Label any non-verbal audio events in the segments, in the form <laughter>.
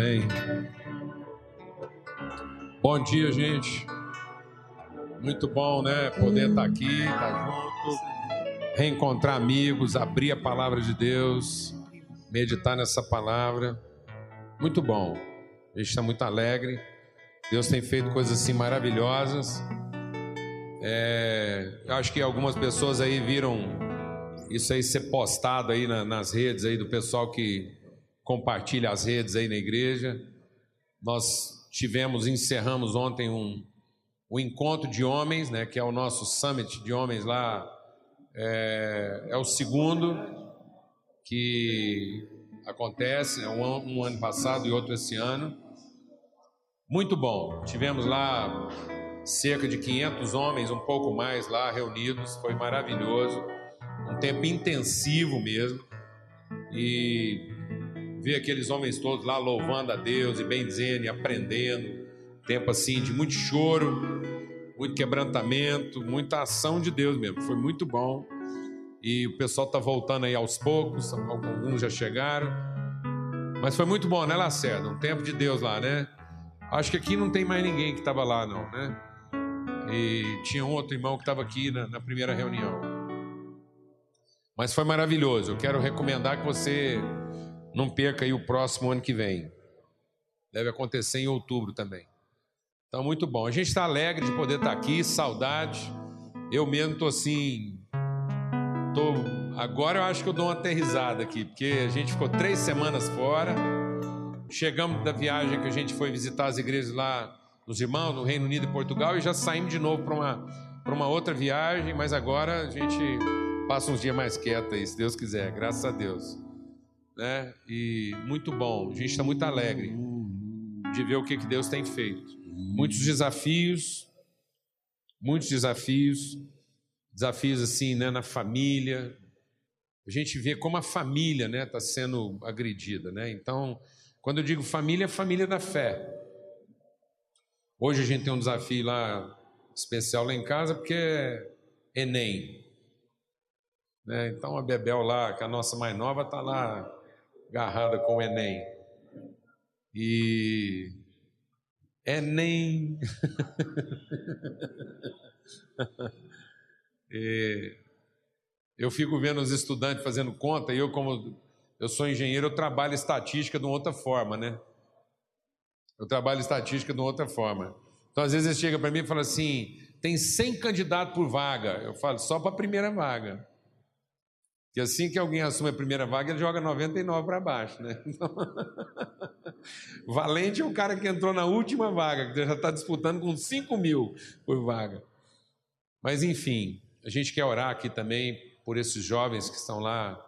Amém. Bom dia, gente. Muito bom, né? Poder estar aqui, estar junto, reencontrar amigos, abrir a palavra de Deus, meditar nessa palavra. Muito bom. A gente está muito alegre. Deus tem feito coisas assim maravilhosas. É, acho que algumas pessoas aí viram isso aí ser postado aí na, nas redes aí do pessoal que compartilha as redes aí na igreja. Nós tivemos, encerramos ontem um, um encontro de homens, né, que é o nosso summit de homens lá, é, é o segundo que acontece, é um, um ano passado e outro esse ano. Muito bom. Tivemos lá cerca de 500 homens, um pouco mais lá reunidos, foi maravilhoso. Um tempo intensivo mesmo. E ver aqueles homens todos lá louvando a Deus e bendizendo e aprendendo. Tempo assim de muito choro, muito quebrantamento, muita ação de Deus mesmo. Foi muito bom. E o pessoal está voltando aí aos poucos, alguns já chegaram. Mas foi muito bom, né, Lacerda? Um tempo de Deus lá, né? Acho que aqui não tem mais ninguém que estava lá, não, né? E tinha um outro irmão que estava aqui na, na primeira reunião. Mas foi maravilhoso. Eu quero recomendar que você não perca aí o próximo ano que vem. Deve acontecer em outubro também. Então, muito bom. A gente está alegre de poder estar aqui, saudade. Eu mesmo estou assim. Tô, agora eu acho que eu dou uma aterrizada aqui, porque a gente ficou três semanas fora. Chegamos da viagem que a gente foi visitar as igrejas lá nos irmãos, no Reino Unido e Portugal, e já saímos de novo para uma, uma outra viagem, mas agora a gente passa uns dias mais quietos aí, se Deus quiser, graças a Deus né? E muito bom. A gente está muito alegre de ver o que, que Deus tem feito. Muitos desafios, muitos desafios, desafios assim, né, na família. A gente vê como a família, né, está sendo agredida, né? Então, quando eu digo família, é família da fé. Hoje a gente tem um desafio lá especial lá em casa porque é Enem. Né? Então a Bebel lá, que é a nossa mais nova, está lá agarrada com o Enem. E Enem. <laughs> e eu fico vendo os estudantes fazendo conta, e eu, como eu sou engenheiro, eu trabalho estatística de uma outra forma, né? Eu trabalho estatística de uma outra forma. Então, às vezes, eles chegam para mim e falam assim: tem 100 candidatos por vaga. Eu falo, só para a primeira vaga. Que assim que alguém assume a primeira vaga, ele joga 99 para baixo, né? Então, <laughs> valente é o cara que entrou na última vaga, que já está disputando com 5 mil por vaga. Mas enfim, a gente quer orar aqui também por esses jovens que estão lá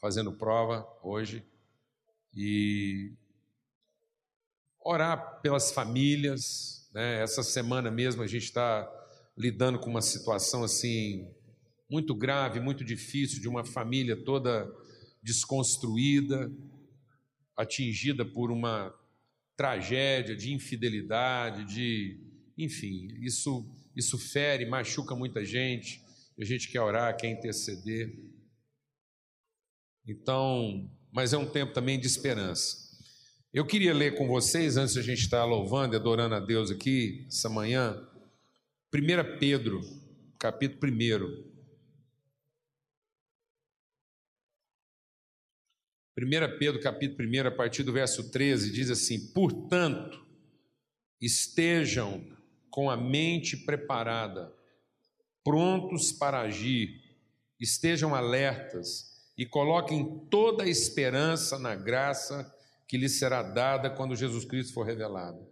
fazendo prova hoje e orar pelas famílias. Né? Essa semana mesmo a gente está lidando com uma situação assim muito grave, muito difícil, de uma família toda desconstruída, atingida por uma tragédia de infidelidade, de. Enfim, isso, isso fere, machuca muita gente, a gente quer orar, quer interceder. Então, mas é um tempo também de esperança. Eu queria ler com vocês, antes a gente estar louvando e adorando a Deus aqui, essa manhã, 1 Pedro, capítulo 1. 1 Pedro capítulo 1, a partir do verso 13, diz assim: Portanto, estejam com a mente preparada, prontos para agir, estejam alertas e coloquem toda a esperança na graça que lhes será dada quando Jesus Cristo for revelado.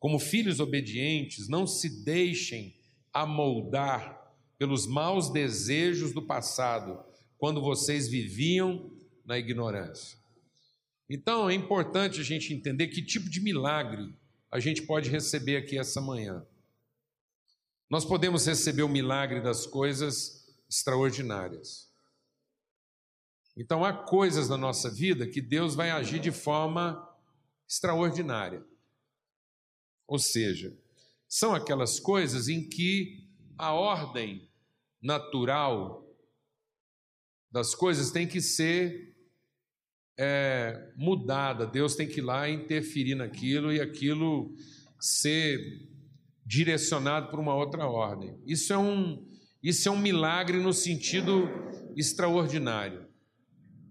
Como filhos obedientes, não se deixem amoldar pelos maus desejos do passado, quando vocês viviam na ignorância. Então é importante a gente entender que tipo de milagre a gente pode receber aqui essa manhã. Nós podemos receber o milagre das coisas extraordinárias. Então há coisas na nossa vida que Deus vai agir de forma extraordinária. Ou seja, são aquelas coisas em que a ordem natural das coisas tem que ser é, mudada. Deus tem que ir lá interferir naquilo e aquilo ser direcionado por uma outra ordem. Isso é um, isso é um milagre no sentido extraordinário.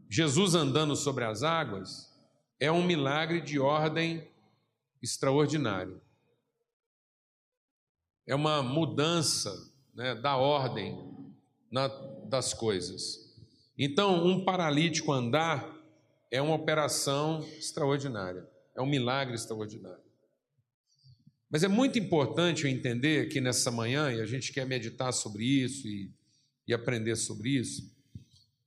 Jesus andando sobre as águas é um milagre de ordem extraordinária. É uma mudança né, da ordem na, das coisas. Então, um paralítico andar é uma operação extraordinária, é um milagre extraordinário. Mas é muito importante eu entender que nessa manhã, e a gente quer meditar sobre isso e, e aprender sobre isso,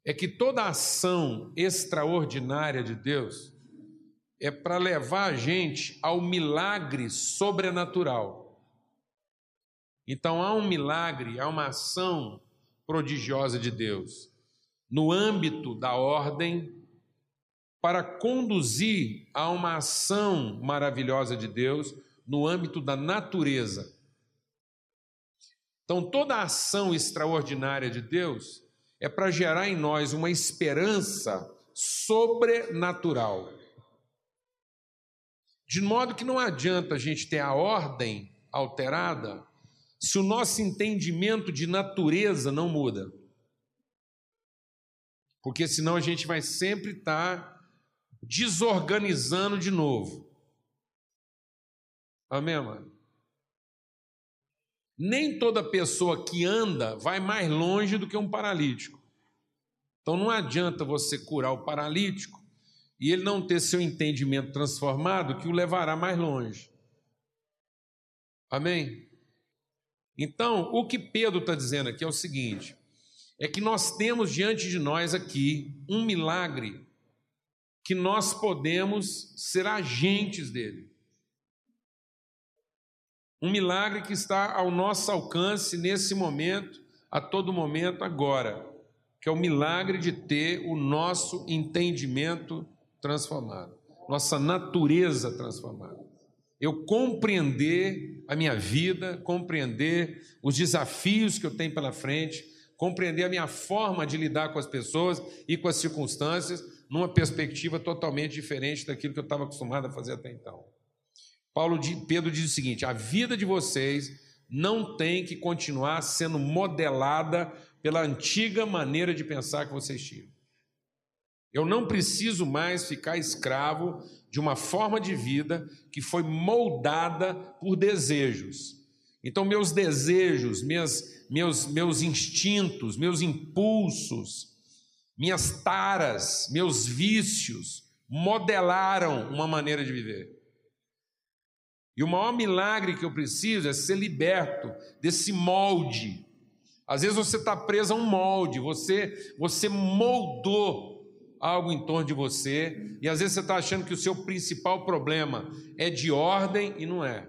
é que toda ação extraordinária de Deus é para levar a gente ao milagre sobrenatural. Então há um milagre, há uma ação prodigiosa de Deus no âmbito da ordem para conduzir a uma ação maravilhosa de Deus no âmbito da natureza. Então, toda ação extraordinária de Deus é para gerar em nós uma esperança sobrenatural. De modo que não adianta a gente ter a ordem alterada se o nosso entendimento de natureza não muda. Porque senão a gente vai sempre estar desorganizando de novo. Amém, mano? Nem toda pessoa que anda vai mais longe do que um paralítico. Então não adianta você curar o paralítico e ele não ter seu entendimento transformado que o levará mais longe. Amém? Então, o que Pedro está dizendo aqui é o seguinte: é que nós temos diante de nós aqui um milagre que nós podemos ser agentes dele. Um milagre que está ao nosso alcance nesse momento, a todo momento, agora, que é o milagre de ter o nosso entendimento transformado, nossa natureza transformada. Eu compreender a minha vida, compreender os desafios que eu tenho pela frente, compreender a minha forma de lidar com as pessoas e com as circunstâncias numa perspectiva totalmente diferente daquilo que eu estava acostumado a fazer até então. Paulo Pedro diz o seguinte: a vida de vocês não tem que continuar sendo modelada pela antiga maneira de pensar que vocês tinham. Eu não preciso mais ficar escravo de uma forma de vida que foi moldada por desejos. Então, meus desejos, minhas, meus, meus instintos, meus impulsos, minhas taras, meus vícios modelaram uma maneira de viver. E o maior milagre que eu preciso é ser liberto desse molde. Às vezes você está preso a um molde, você, você moldou algo em torno de você, e às vezes você está achando que o seu principal problema é de ordem e não é.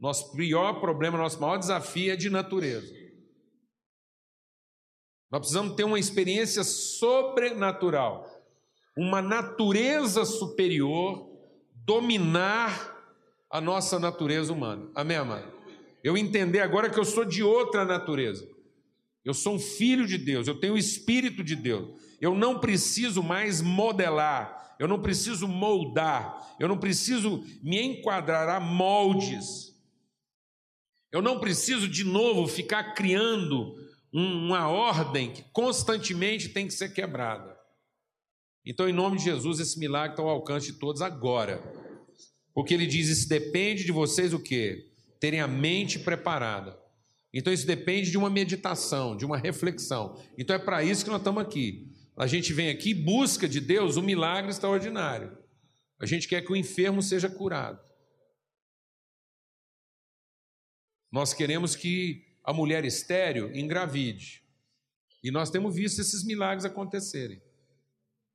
Nosso pior problema, nosso maior desafio é de natureza. Nós precisamos ter uma experiência sobrenatural, uma natureza superior dominar a nossa natureza humana. Amém, amado? Eu entender agora que eu sou de outra natureza. Eu sou um filho de Deus, eu tenho o Espírito de Deus. Eu não preciso mais modelar, eu não preciso moldar, eu não preciso me enquadrar a moldes. Eu não preciso de novo ficar criando uma ordem que constantemente tem que ser quebrada. Então, em nome de Jesus, esse milagre está ao alcance de todos agora. Porque ele diz: isso depende de vocês o quê? Terem a mente preparada. Então, isso depende de uma meditação, de uma reflexão. Então, é para isso que nós estamos aqui. A gente vem aqui e busca de Deus um milagre extraordinário. A gente quer que o enfermo seja curado. Nós queremos que a mulher estéreo engravide. E nós temos visto esses milagres acontecerem.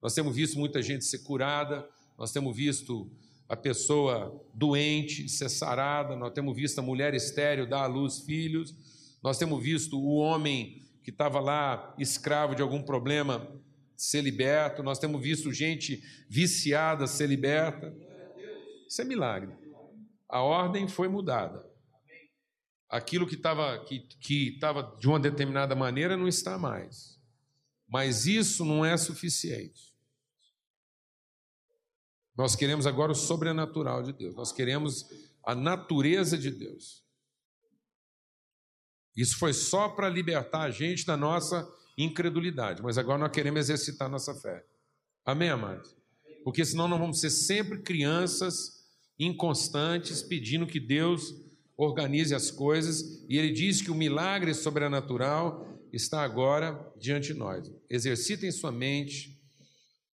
Nós temos visto muita gente ser curada, nós temos visto a pessoa doente ser sarada, nós temos visto a mulher estéreo dar à luz filhos, nós temos visto o homem que estava lá escravo de algum problema ser liberto, nós temos visto gente viciada ser liberta. Isso é milagre. A ordem foi mudada aquilo que estava que, que tava de uma determinada maneira não está mais. Mas isso não é suficiente. Nós queremos agora o sobrenatural de Deus, nós queremos a natureza de Deus. Isso foi só para libertar a gente da nossa incredulidade, mas agora nós queremos exercitar nossa fé. Amém, amados? Porque senão nós vamos ser sempre crianças inconstantes pedindo que Deus organize as coisas, e ele diz que o milagre sobrenatural está agora diante de nós. Exercitem sua mente,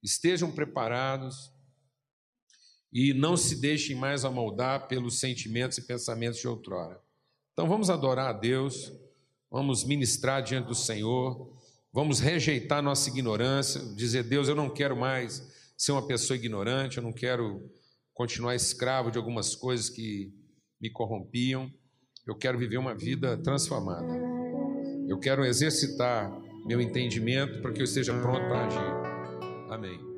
estejam preparados e não se deixem mais amoldar pelos sentimentos e pensamentos de outrora. Então vamos adorar a Deus, vamos ministrar diante do Senhor, vamos rejeitar nossa ignorância, dizer: Deus, eu não quero mais ser uma pessoa ignorante, eu não quero continuar escravo de algumas coisas que me corrompiam, eu quero viver uma vida transformada. Eu quero exercitar meu entendimento para que eu esteja pronto para agir. Amém.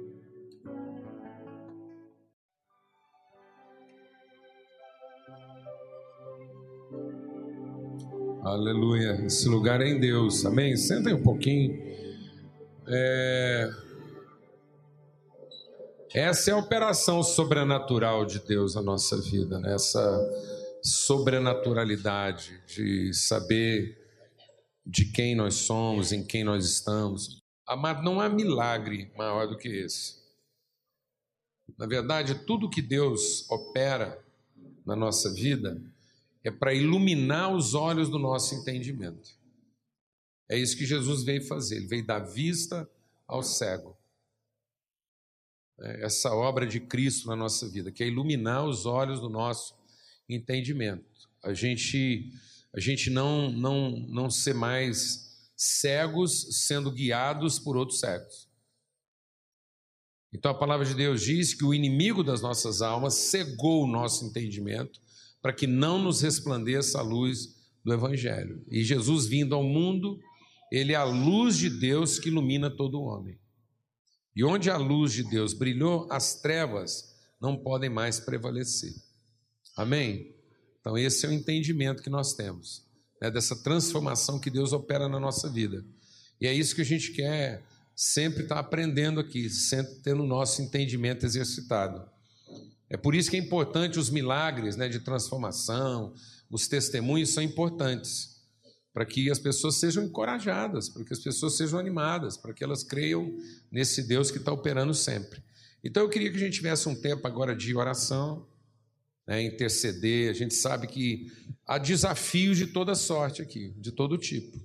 Aleluia. Esse lugar é em Deus. Amém? Sentem um pouquinho. É... Essa é a operação sobrenatural de Deus na nossa vida, né? Sobrenaturalidade de saber de quem nós somos, em quem nós estamos. Amado, não há milagre maior do que esse. Na verdade, tudo que Deus opera na nossa vida é para iluminar os olhos do nosso entendimento. É isso que Jesus veio fazer, ele veio dar vista ao cego. É essa obra de Cristo na nossa vida, que é iluminar os olhos do nosso entendimento. A gente, a gente não, não, não ser mais cegos sendo guiados por outros cegos. Então a palavra de Deus diz que o inimigo das nossas almas cegou o nosso entendimento para que não nos resplandeça a luz do Evangelho. E Jesus vindo ao mundo, ele é a luz de Deus que ilumina todo homem. E onde a luz de Deus brilhou, as trevas não podem mais prevalecer. Amém? Então, esse é o entendimento que nós temos, né, dessa transformação que Deus opera na nossa vida. E é isso que a gente quer sempre estar aprendendo aqui, sempre tendo o nosso entendimento exercitado. É por isso que é importante os milagres né, de transformação, os testemunhos são importantes, para que as pessoas sejam encorajadas, para que as pessoas sejam animadas, para que elas creiam nesse Deus que está operando sempre. Então eu queria que a gente tivesse um tempo agora de oração, né, interceder. A gente sabe que há desafios de toda sorte aqui, de todo tipo.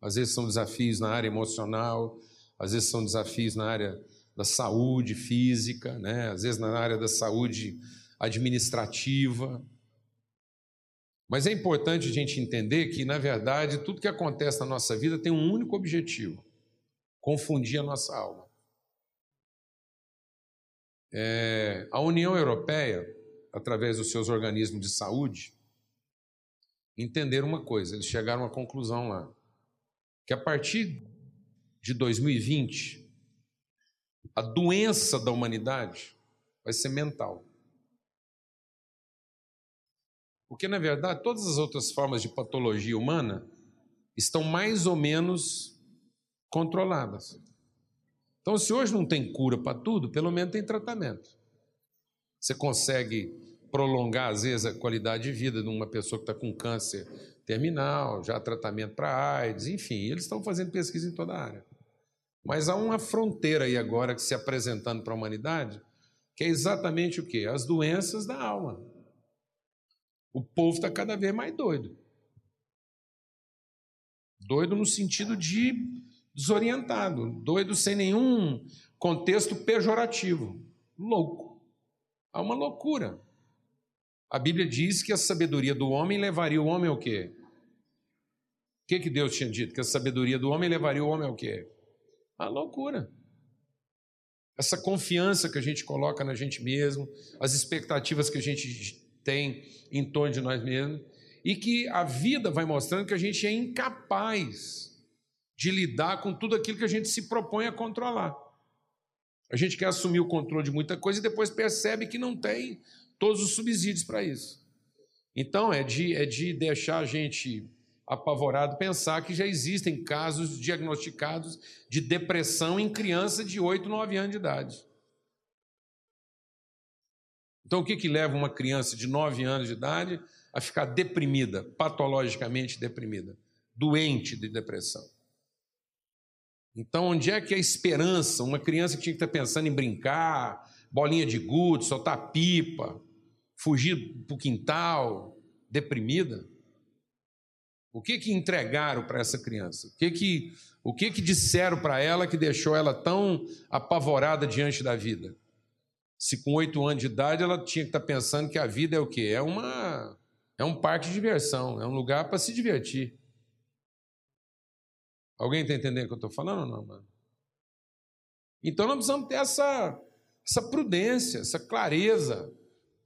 Às vezes são desafios na área emocional, às vezes são desafios na área da saúde física, né? às vezes na área da saúde administrativa. Mas é importante a gente entender que, na verdade, tudo que acontece na nossa vida tem um único objetivo: confundir a nossa alma. É, a União Europeia, através dos seus organismos de saúde, entenderam uma coisa, eles chegaram a uma conclusão lá, que a partir de 2020, a doença da humanidade vai ser mental. Porque, na verdade, todas as outras formas de patologia humana estão mais ou menos controladas. Então, se hoje não tem cura para tudo, pelo menos tem tratamento. Você consegue prolongar, às vezes, a qualidade de vida de uma pessoa que está com câncer terminal, já tratamento para AIDS, enfim, eles estão fazendo pesquisa em toda a área. Mas há uma fronteira aí agora que se apresentando para a humanidade, que é exatamente o quê? As doenças da alma. O povo está cada vez mais doido. Doido no sentido de desorientado, doido sem nenhum contexto pejorativo. Louco. Há uma loucura. A Bíblia diz que a sabedoria do homem levaria o homem ao quê? O que, que Deus tinha dito? Que a sabedoria do homem levaria o homem ao quê? A loucura. Essa confiança que a gente coloca na gente mesmo, as expectativas que a gente tem em torno de nós mesmos, e que a vida vai mostrando que a gente é incapaz de lidar com tudo aquilo que a gente se propõe a controlar. A gente quer assumir o controle de muita coisa e depois percebe que não tem todos os subsídios para isso. Então, é de, é de deixar a gente apavorado pensar que já existem casos diagnosticados de depressão em criança de 8, 9 anos de idade. Então, o que, que leva uma criança de 9 anos de idade a ficar deprimida, patologicamente deprimida, doente de depressão? Então, onde é que a esperança, uma criança que tinha que estar pensando em brincar, bolinha de gude, soltar pipa, fugir para o quintal, deprimida? O que que entregaram para essa criança? O que que, o que, que disseram para ela que deixou ela tão apavorada diante da vida? Se com oito anos de idade ela tinha que estar pensando que a vida é o quê? É uma é um parque de diversão, é um lugar para se divertir. Alguém está entendendo o que eu estou falando ou não, mano? Então nós precisamos ter essa, essa prudência, essa clareza,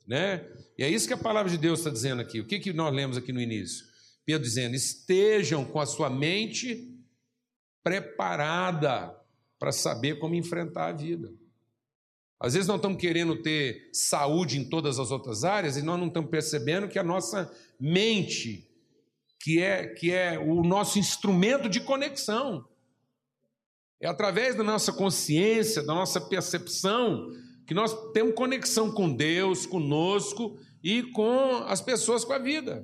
né? E é isso que a palavra de Deus está dizendo aqui. O que, que nós lemos aqui no início? Pedro dizendo: estejam com a sua mente preparada para saber como enfrentar a vida. Às vezes nós estamos querendo ter saúde em todas as outras áreas e nós não estamos percebendo que a nossa mente que é, que é o nosso instrumento de conexão. É através da nossa consciência, da nossa percepção, que nós temos conexão com Deus, conosco e com as pessoas com a vida.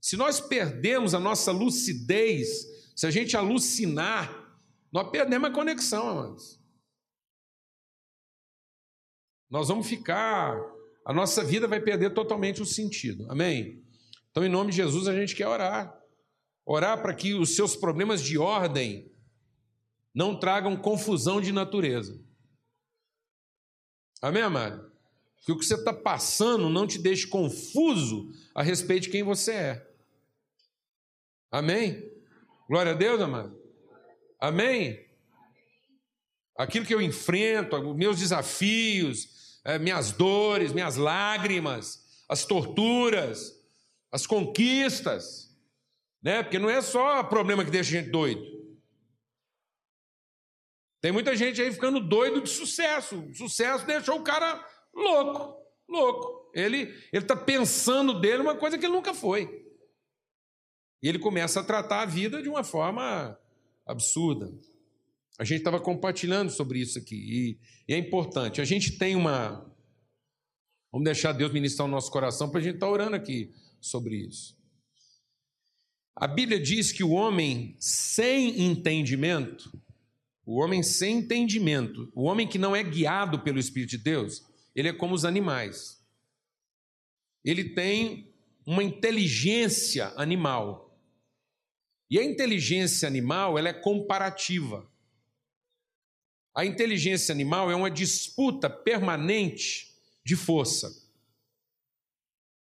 Se nós perdemos a nossa lucidez, se a gente alucinar, nós perdemos a conexão, amados. Nós vamos ficar, a nossa vida vai perder totalmente o sentido. Amém? Então, em nome de Jesus, a gente quer orar. Orar para que os seus problemas de ordem não tragam confusão de natureza. Amém, amado? Que o que você está passando não te deixe confuso a respeito de quem você é. Amém? Glória a Deus, amado. Amém? Aquilo que eu enfrento, meus desafios, eh, minhas dores, minhas lágrimas, as torturas, as conquistas, né? Porque não é só problema que deixa a gente doido. Tem muita gente aí ficando doido de sucesso. O sucesso deixou o cara louco, louco. Ele está pensando dele uma coisa que ele nunca foi. E ele começa a tratar a vida de uma forma absurda. A gente estava compartilhando sobre isso aqui e, e, é importante. A gente tem uma. Vamos deixar Deus ministrar o nosso coração para a gente estar tá orando aqui sobre isso. A Bíblia diz que o homem sem entendimento, o homem sem entendimento, o homem que não é guiado pelo Espírito de Deus, ele é como os animais. Ele tem uma inteligência animal. E a inteligência animal, ela é comparativa. A inteligência animal é uma disputa permanente de força,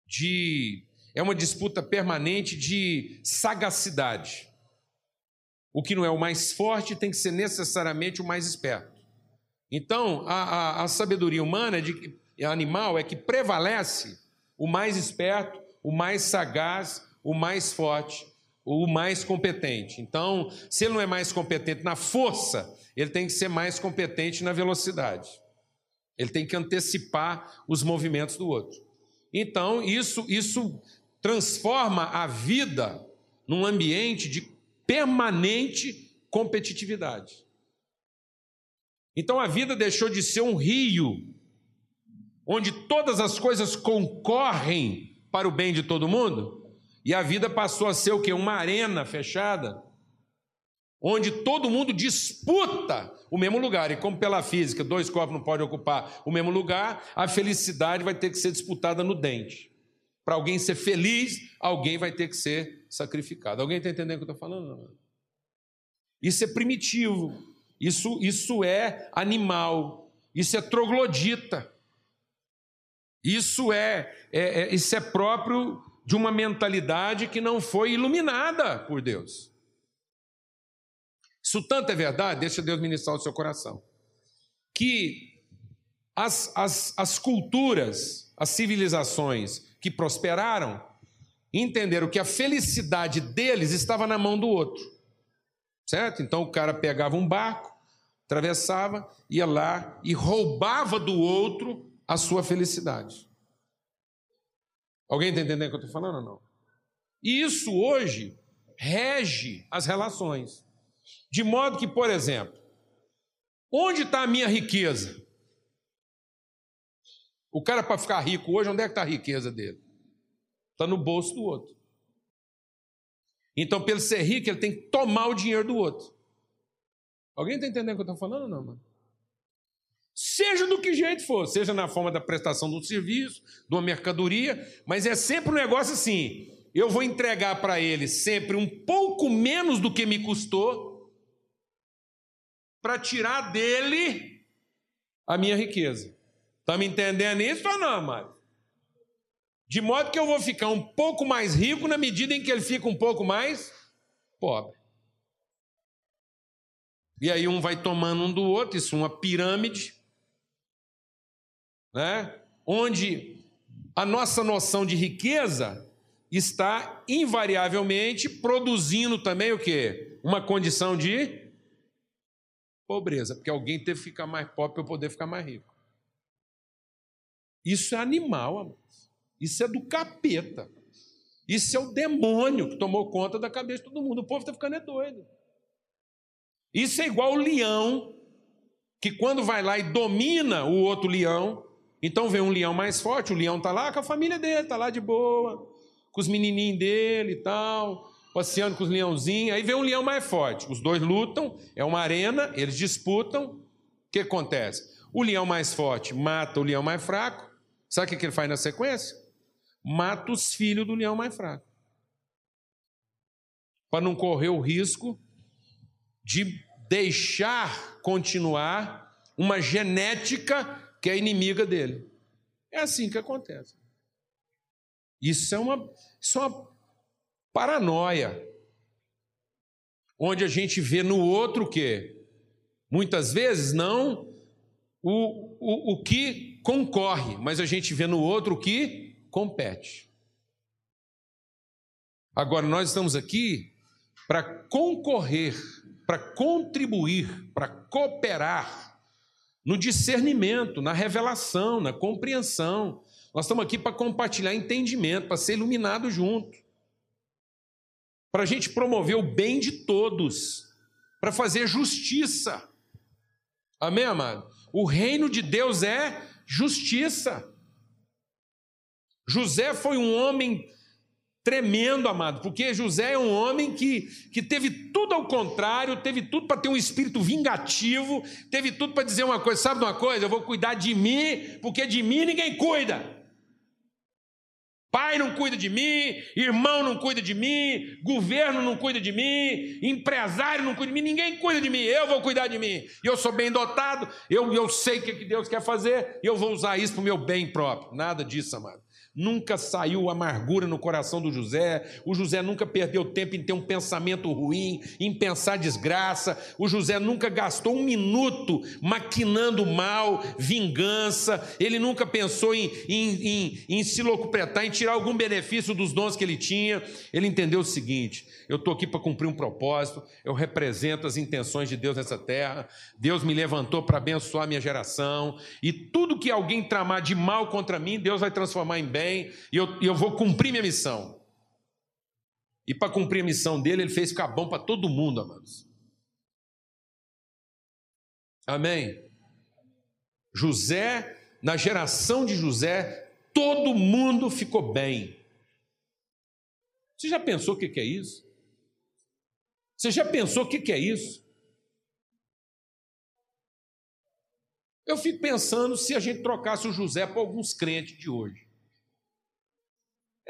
de é uma disputa permanente de sagacidade. O que não é o mais forte tem que ser necessariamente o mais esperto. Então, a, a, a sabedoria humana, de, animal, é que prevalece o mais esperto, o mais sagaz, o mais forte, o mais competente. Então, se ele não é mais competente na força, ele tem que ser mais competente na velocidade. Ele tem que antecipar os movimentos do outro. Então, isso, isso transforma a vida num ambiente de permanente competitividade. Então a vida deixou de ser um rio onde todas as coisas concorrem para o bem de todo mundo, e a vida passou a ser o que? Uma arena fechada, onde todo mundo disputa o mesmo lugar. E como pela física, dois corpos não podem ocupar o mesmo lugar, a felicidade vai ter que ser disputada no dente. Para alguém ser feliz, alguém vai ter que ser sacrificado. Alguém está entendendo o que eu estou falando? Isso é primitivo, isso, isso é animal, isso é troglodita, isso é, é, é, isso é próprio de uma mentalidade que não foi iluminada por Deus. Isso tanto é verdade, deixa Deus ministrar o seu coração, que as, as, as culturas, as civilizações que prosperaram, entenderam que a felicidade deles estava na mão do outro. Certo? Então o cara pegava um barco, atravessava, ia lá e roubava do outro a sua felicidade. Alguém está entendendo o que eu estou falando ou não? E isso hoje rege as relações. De modo que, por exemplo, onde está a minha riqueza? O cara, para ficar rico hoje, onde é que está a riqueza dele? Está no bolso do outro. Então, para ele ser rico, ele tem que tomar o dinheiro do outro. Alguém está entendendo o que eu estou falando ou não, mano? Seja do que jeito for, seja na forma da prestação de um serviço, de uma mercadoria, mas é sempre um negócio assim: eu vou entregar para ele sempre um pouco menos do que me custou, para tirar dele a minha riqueza. Está me entendendo isso ou não, amado? De modo que eu vou ficar um pouco mais rico na medida em que ele fica um pouco mais pobre. E aí um vai tomando um do outro, isso é uma pirâmide, né? onde a nossa noção de riqueza está invariavelmente produzindo também o quê? Uma condição de pobreza, porque alguém teve que ficar mais pobre para eu poder ficar mais rico. Isso é animal, amados. Isso é do capeta. Isso é o demônio que tomou conta da cabeça de todo mundo. O povo está ficando é doido. Isso é igual o leão, que quando vai lá e domina o outro leão, então vem um leão mais forte, o leão está lá com a família dele, está lá de boa, com os menininhos dele e tal, passeando com os leãozinhos. Aí vem um leão mais forte, os dois lutam, é uma arena, eles disputam. O que acontece? O leão mais forte mata o leão mais fraco, Sabe o que ele faz na sequência? Mata os filhos do leão mais fraco. Para não correr o risco de deixar continuar uma genética que é inimiga dele. É assim que acontece. Isso é uma, isso é uma paranoia. Onde a gente vê no outro o quê? Muitas vezes não o, o, o que concorre, mas a gente vê no outro o que compete. Agora, nós estamos aqui para concorrer, para contribuir, para cooperar no discernimento, na revelação, na compreensão. Nós estamos aqui para compartilhar entendimento, para ser iluminado junto, para a gente promover o bem de todos, para fazer justiça. Amém, amado? O reino de Deus é justiça. José foi um homem tremendo, amado, porque José é um homem que, que teve tudo ao contrário, teve tudo para ter um espírito vingativo, teve tudo para dizer uma coisa: sabe de uma coisa? Eu vou cuidar de mim, porque de mim ninguém cuida. Pai não cuida de mim, irmão não cuida de mim, governo não cuida de mim, empresário não cuida de mim, ninguém cuida de mim, eu vou cuidar de mim. E eu sou bem dotado, eu, eu sei o que Deus quer fazer, e eu vou usar isso para o meu bem próprio. Nada disso, amado. Nunca saiu amargura no coração do José. O José nunca perdeu tempo em ter um pensamento ruim, em pensar desgraça. O José nunca gastou um minuto maquinando mal, vingança. Ele nunca pensou em, em, em, em se locupletar, em tirar algum benefício dos dons que ele tinha. Ele entendeu o seguinte: eu estou aqui para cumprir um propósito, eu represento as intenções de Deus nessa terra. Deus me levantou para abençoar a minha geração. E tudo que alguém tramar de mal contra mim, Deus vai transformar em bem e eu, e eu vou cumprir minha missão. E para cumprir a missão dele, ele fez ficar bom para todo mundo, amados. Amém? José, na geração de José, todo mundo ficou bem. Você já pensou o que é isso? Você já pensou o que é isso? Eu fico pensando se a gente trocasse o José por alguns crentes de hoje.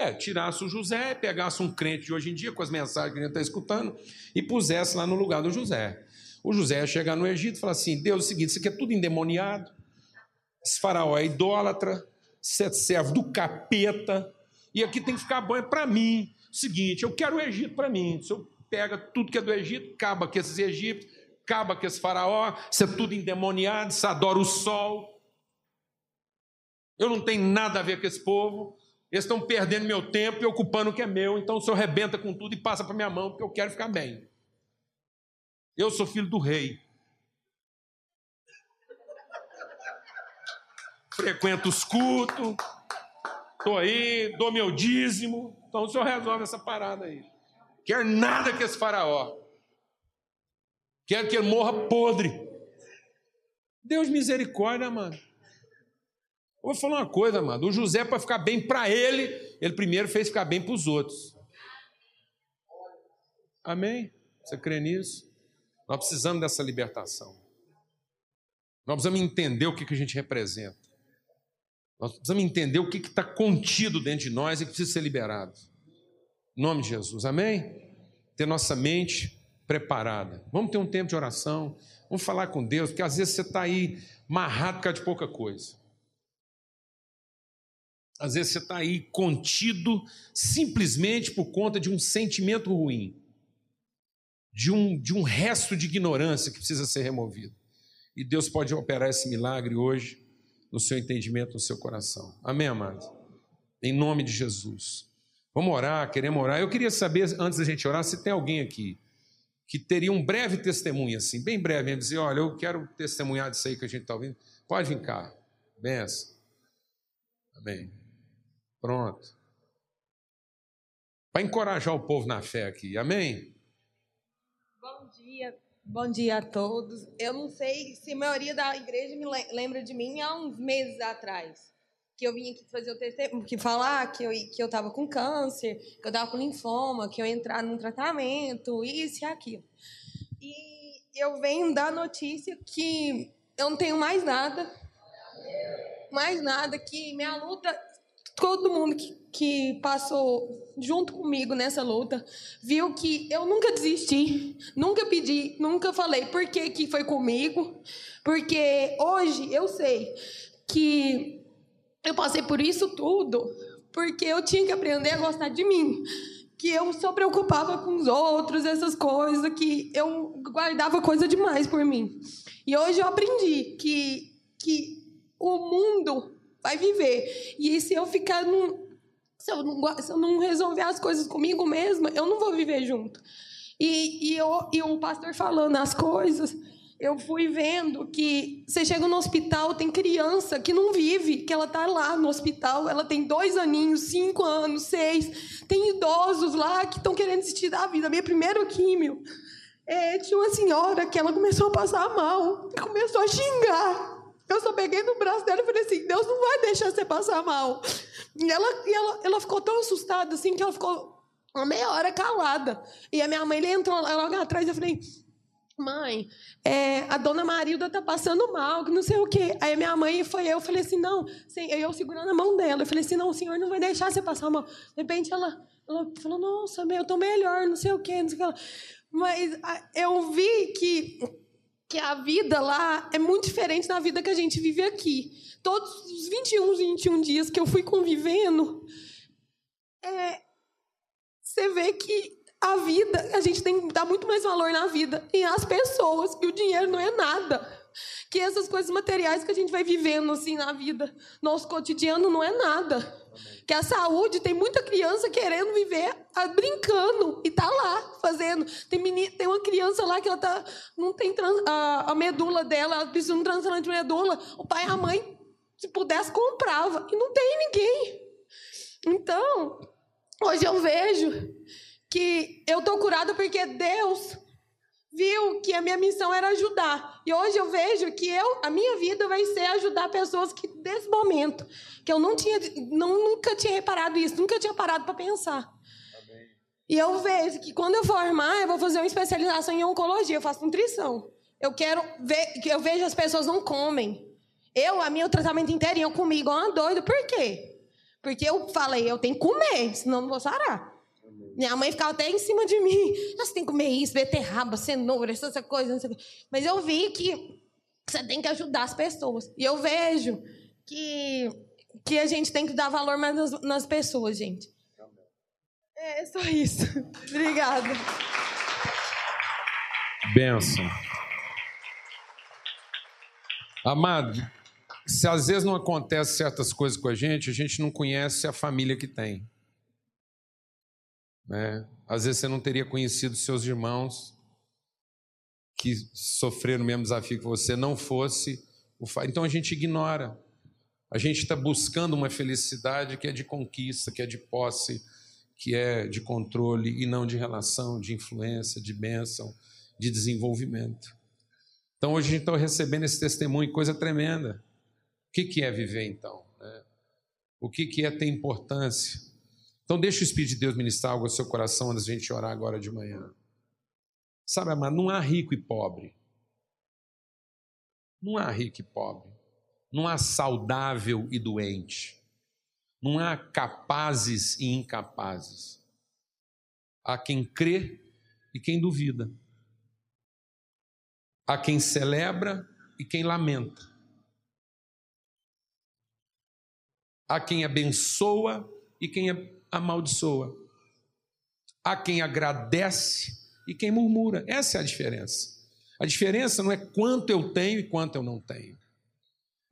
É, tirasse o José, pegasse um crente de hoje em dia, com as mensagens que ele está escutando, e pusesse lá no lugar do José. O José ia chegar no Egito e falar assim: Deus, é o seguinte, isso aqui é tudo endemoniado. Esse faraó é idólatra, você é servo do capeta, e aqui tem que ficar bom é para mim. Seguinte, eu quero o Egito para mim. Se eu pega tudo que é do Egito, acaba com esses egípcios, acaba com esse faraó, você é tudo endemoniado, você adora o sol. Eu não tenho nada a ver com esse povo. Eles estão perdendo meu tempo e ocupando o que é meu, então o senhor rebenta com tudo e passa para minha mão, porque eu quero ficar bem. Eu sou filho do rei. Frequento os cultos, estou aí, dou meu dízimo. Então o senhor resolve essa parada aí. Quer nada que esse faraó. Quer que ele morra podre. Deus misericórdia, mano. Eu vou falar uma coisa, amado. O José, para ficar bem para ele, ele primeiro fez ficar bem para os outros. Amém? Você crê nisso? Nós precisamos dessa libertação. Nós precisamos entender o que, que a gente representa. Nós precisamos entender o que está contido dentro de nós e que precisa ser liberado. Em nome de Jesus, amém? Ter nossa mente preparada. Vamos ter um tempo de oração, vamos falar com Deus, porque às vezes você está aí marrado por causa de pouca coisa. Às vezes você está aí contido simplesmente por conta de um sentimento ruim, de um, de um resto de ignorância que precisa ser removido. E Deus pode operar esse milagre hoje no seu entendimento, no seu coração. Amém, amado? Em nome de Jesus. Vamos orar, queremos orar. Eu queria saber, antes da gente orar, se tem alguém aqui que teria um breve testemunho, assim, bem breve, e dizer: olha, eu quero testemunhar disso aí que a gente está ouvindo. Pode vir cá. Benção. Amém. Pronto. Para encorajar o povo na fé aqui. Amém? Bom dia. Bom dia a todos. Eu não sei se a maioria da igreja me lembra de mim há uns meses atrás. Que eu vim aqui fazer o testemunho, que falar que eu que eu estava com câncer, que eu estava com linfoma, que eu ia entrar num tratamento, isso e aquilo. E eu venho dar notícia que eu não tenho mais nada, mais nada, que minha luta todo mundo que, que passou junto comigo nessa luta viu que eu nunca desisti, nunca pedi, nunca falei por que, que foi comigo, porque hoje eu sei que eu passei por isso tudo, porque eu tinha que aprender a gostar de mim. Que eu só preocupava com os outros, essas coisas, que eu guardava coisa demais por mim. E hoje eu aprendi que, que o mundo vai viver. E se eu ficar num, se eu, não, se eu não resolver as coisas comigo mesma, eu não vou viver junto. E, e, eu, e o pastor falando as coisas, eu fui vendo que você chega no hospital, tem criança que não vive, que ela está lá no hospital, ela tem dois aninhos, cinco anos, seis. Tem idosos lá que estão querendo desistir da vida. Minha primeira químio, é, tinha uma senhora que ela começou a passar mal, começou a xingar. Eu só peguei no braço dela e falei assim: Deus não vai deixar você passar mal. E ela, e ela, ela ficou tão assustada assim que ela ficou uma meia hora calada. E a minha mãe ele entrou logo atrás e eu falei: Mãe, é, a dona Marilda tá passando mal, que não sei o quê. Aí minha mãe foi eu, falei assim: Não, eu segurando a mão dela. Eu falei assim: Não, o senhor não vai deixar você passar mal. De repente ela, ela falou: Nossa, eu tô melhor, não sei o quê, não sei o quê. Mas eu vi que que a vida lá é muito diferente da vida que a gente vive aqui. Todos os 21, 21 dias que eu fui convivendo, é, você vê que a vida, a gente tem que dar muito mais valor na vida e às pessoas, que o dinheiro não é nada. Que essas coisas materiais que a gente vai vivendo assim na vida, nosso cotidiano não é nada. Que a saúde tem muita criança querendo viver ah, brincando e tá lá fazendo. Tem, menina, tem uma criança lá que ela tá, não tem trans, a, a, medula dela, ela precisa de um transplante de medula. O pai e a mãe, se pudesse, comprava. E não tem ninguém. Então, hoje eu vejo que eu tô curada porque Deus viu que a minha missão era ajudar. E hoje eu vejo que eu, a minha vida vai ser ajudar pessoas que desse momento, que eu não tinha, não, nunca tinha reparado isso, nunca tinha parado para pensar. Amém. E eu vejo que quando eu formar, eu vou fazer uma especialização em oncologia, eu faço nutrição. Eu quero ver, que eu vejo as pessoas não comem. Eu, a minha o tratamento inteiro, eu comi igual uma doida. Por quê? Porque eu falei, eu tenho que comer, senão não vou sarar. Minha mãe ficava até em cima de mim. Você tem que comer isso, beterraba, cenoura, essa coisa. Mas eu vi que você tem que ajudar as pessoas. E eu vejo que, que a gente tem que dar valor mais nas, nas pessoas, gente. É só isso. <laughs> Obrigada. Benção. Amado, se às vezes não acontece certas coisas com a gente, a gente não conhece a família que tem. Né? Às vezes você não teria conhecido seus irmãos que sofreram o mesmo desafio que você, não fosse o. Então a gente ignora. A gente está buscando uma felicidade que é de conquista, que é de posse, que é de controle e não de relação, de influência, de bênção, de desenvolvimento. Então hoje a gente está recebendo esse testemunho, coisa tremenda. O que, que é viver então? O que, que é ter importância? Então, deixa o Espírito de Deus ministrar algo ao seu coração antes de a gente orar agora de manhã. Sabe, amado, não há rico e pobre. Não há rico e pobre. Não há saudável e doente. Não há capazes e incapazes. Há quem crê e quem duvida. Há quem celebra e quem lamenta. Há quem abençoa e quem amaldiçoa. Há quem agradece e quem murmura. Essa é a diferença. A diferença não é quanto eu tenho e quanto eu não tenho.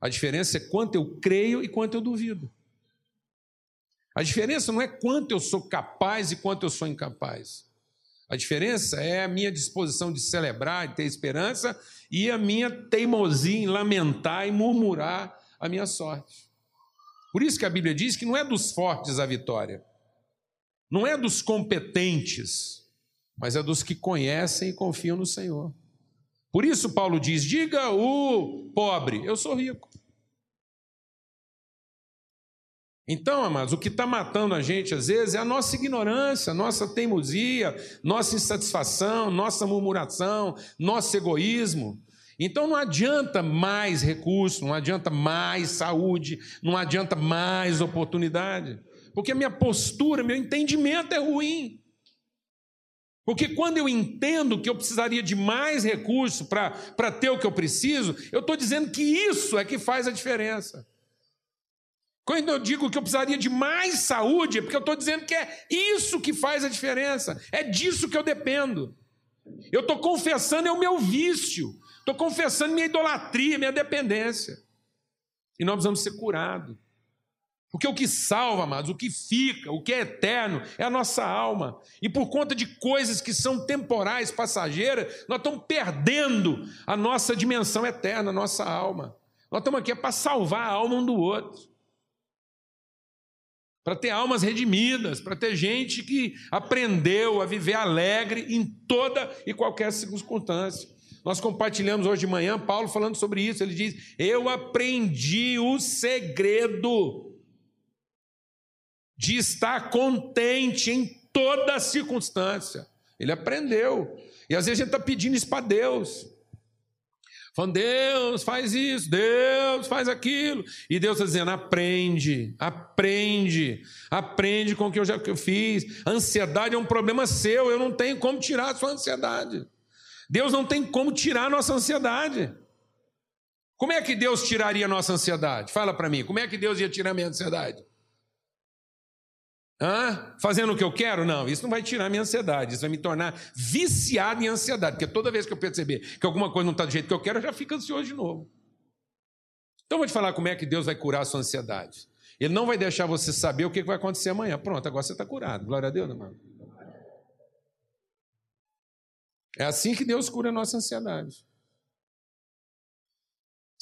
A diferença é quanto eu creio e quanto eu duvido. A diferença não é quanto eu sou capaz e quanto eu sou incapaz. A diferença é a minha disposição de celebrar e ter esperança e a minha teimosia em lamentar e murmurar a minha sorte. Por isso que a Bíblia diz que não é dos fortes a vitória, não é dos competentes, mas é dos que conhecem e confiam no Senhor. Por isso, Paulo diz: diga o pobre, eu sou rico. Então, amados, o que está matando a gente às vezes é a nossa ignorância, nossa teimosia, nossa insatisfação, nossa murmuração, nosso egoísmo. Então não adianta mais recurso, não adianta mais saúde, não adianta mais oportunidade, porque a minha postura, meu entendimento é ruim. Porque quando eu entendo que eu precisaria de mais recurso para ter o que eu preciso, eu estou dizendo que isso é que faz a diferença. Quando eu digo que eu precisaria de mais saúde, é porque eu estou dizendo que é isso que faz a diferença, é disso que eu dependo. Eu estou confessando é o meu vício, estou confessando minha idolatria, minha dependência. E nós precisamos ser curados. Porque o que salva, amados, o que fica, o que é eterno, é a nossa alma. E por conta de coisas que são temporais, passageiras, nós estamos perdendo a nossa dimensão eterna, a nossa alma. Nós estamos aqui é para salvar a alma um do outro para ter almas redimidas, para ter gente que aprendeu a viver alegre em toda e qualquer circunstância. Nós compartilhamos hoje de manhã Paulo falando sobre isso. Ele diz: Eu aprendi o segredo de estar contente em toda circunstância. Ele aprendeu. E às vezes a gente está pedindo isso para Deus. Falando, Deus faz isso, Deus faz aquilo. E Deus está dizendo: aprende, aprende, aprende com o que eu já que eu fiz. Ansiedade é um problema seu, eu não tenho como tirar a sua ansiedade. Deus não tem como tirar a nossa ansiedade. Como é que Deus tiraria a nossa ansiedade? Fala para mim, como é que Deus ia tirar a minha ansiedade? Hã? Fazendo o que eu quero? Não, isso não vai tirar minha ansiedade, isso vai me tornar viciado em ansiedade, porque toda vez que eu perceber que alguma coisa não está do jeito que eu quero, eu já fico ansioso de novo. Então, vou te falar como é que Deus vai curar a sua ansiedade. Ele não vai deixar você saber o que vai acontecer amanhã. Pronto, agora você está curado. Glória a Deus, irmão. É assim que Deus cura a nossa ansiedade.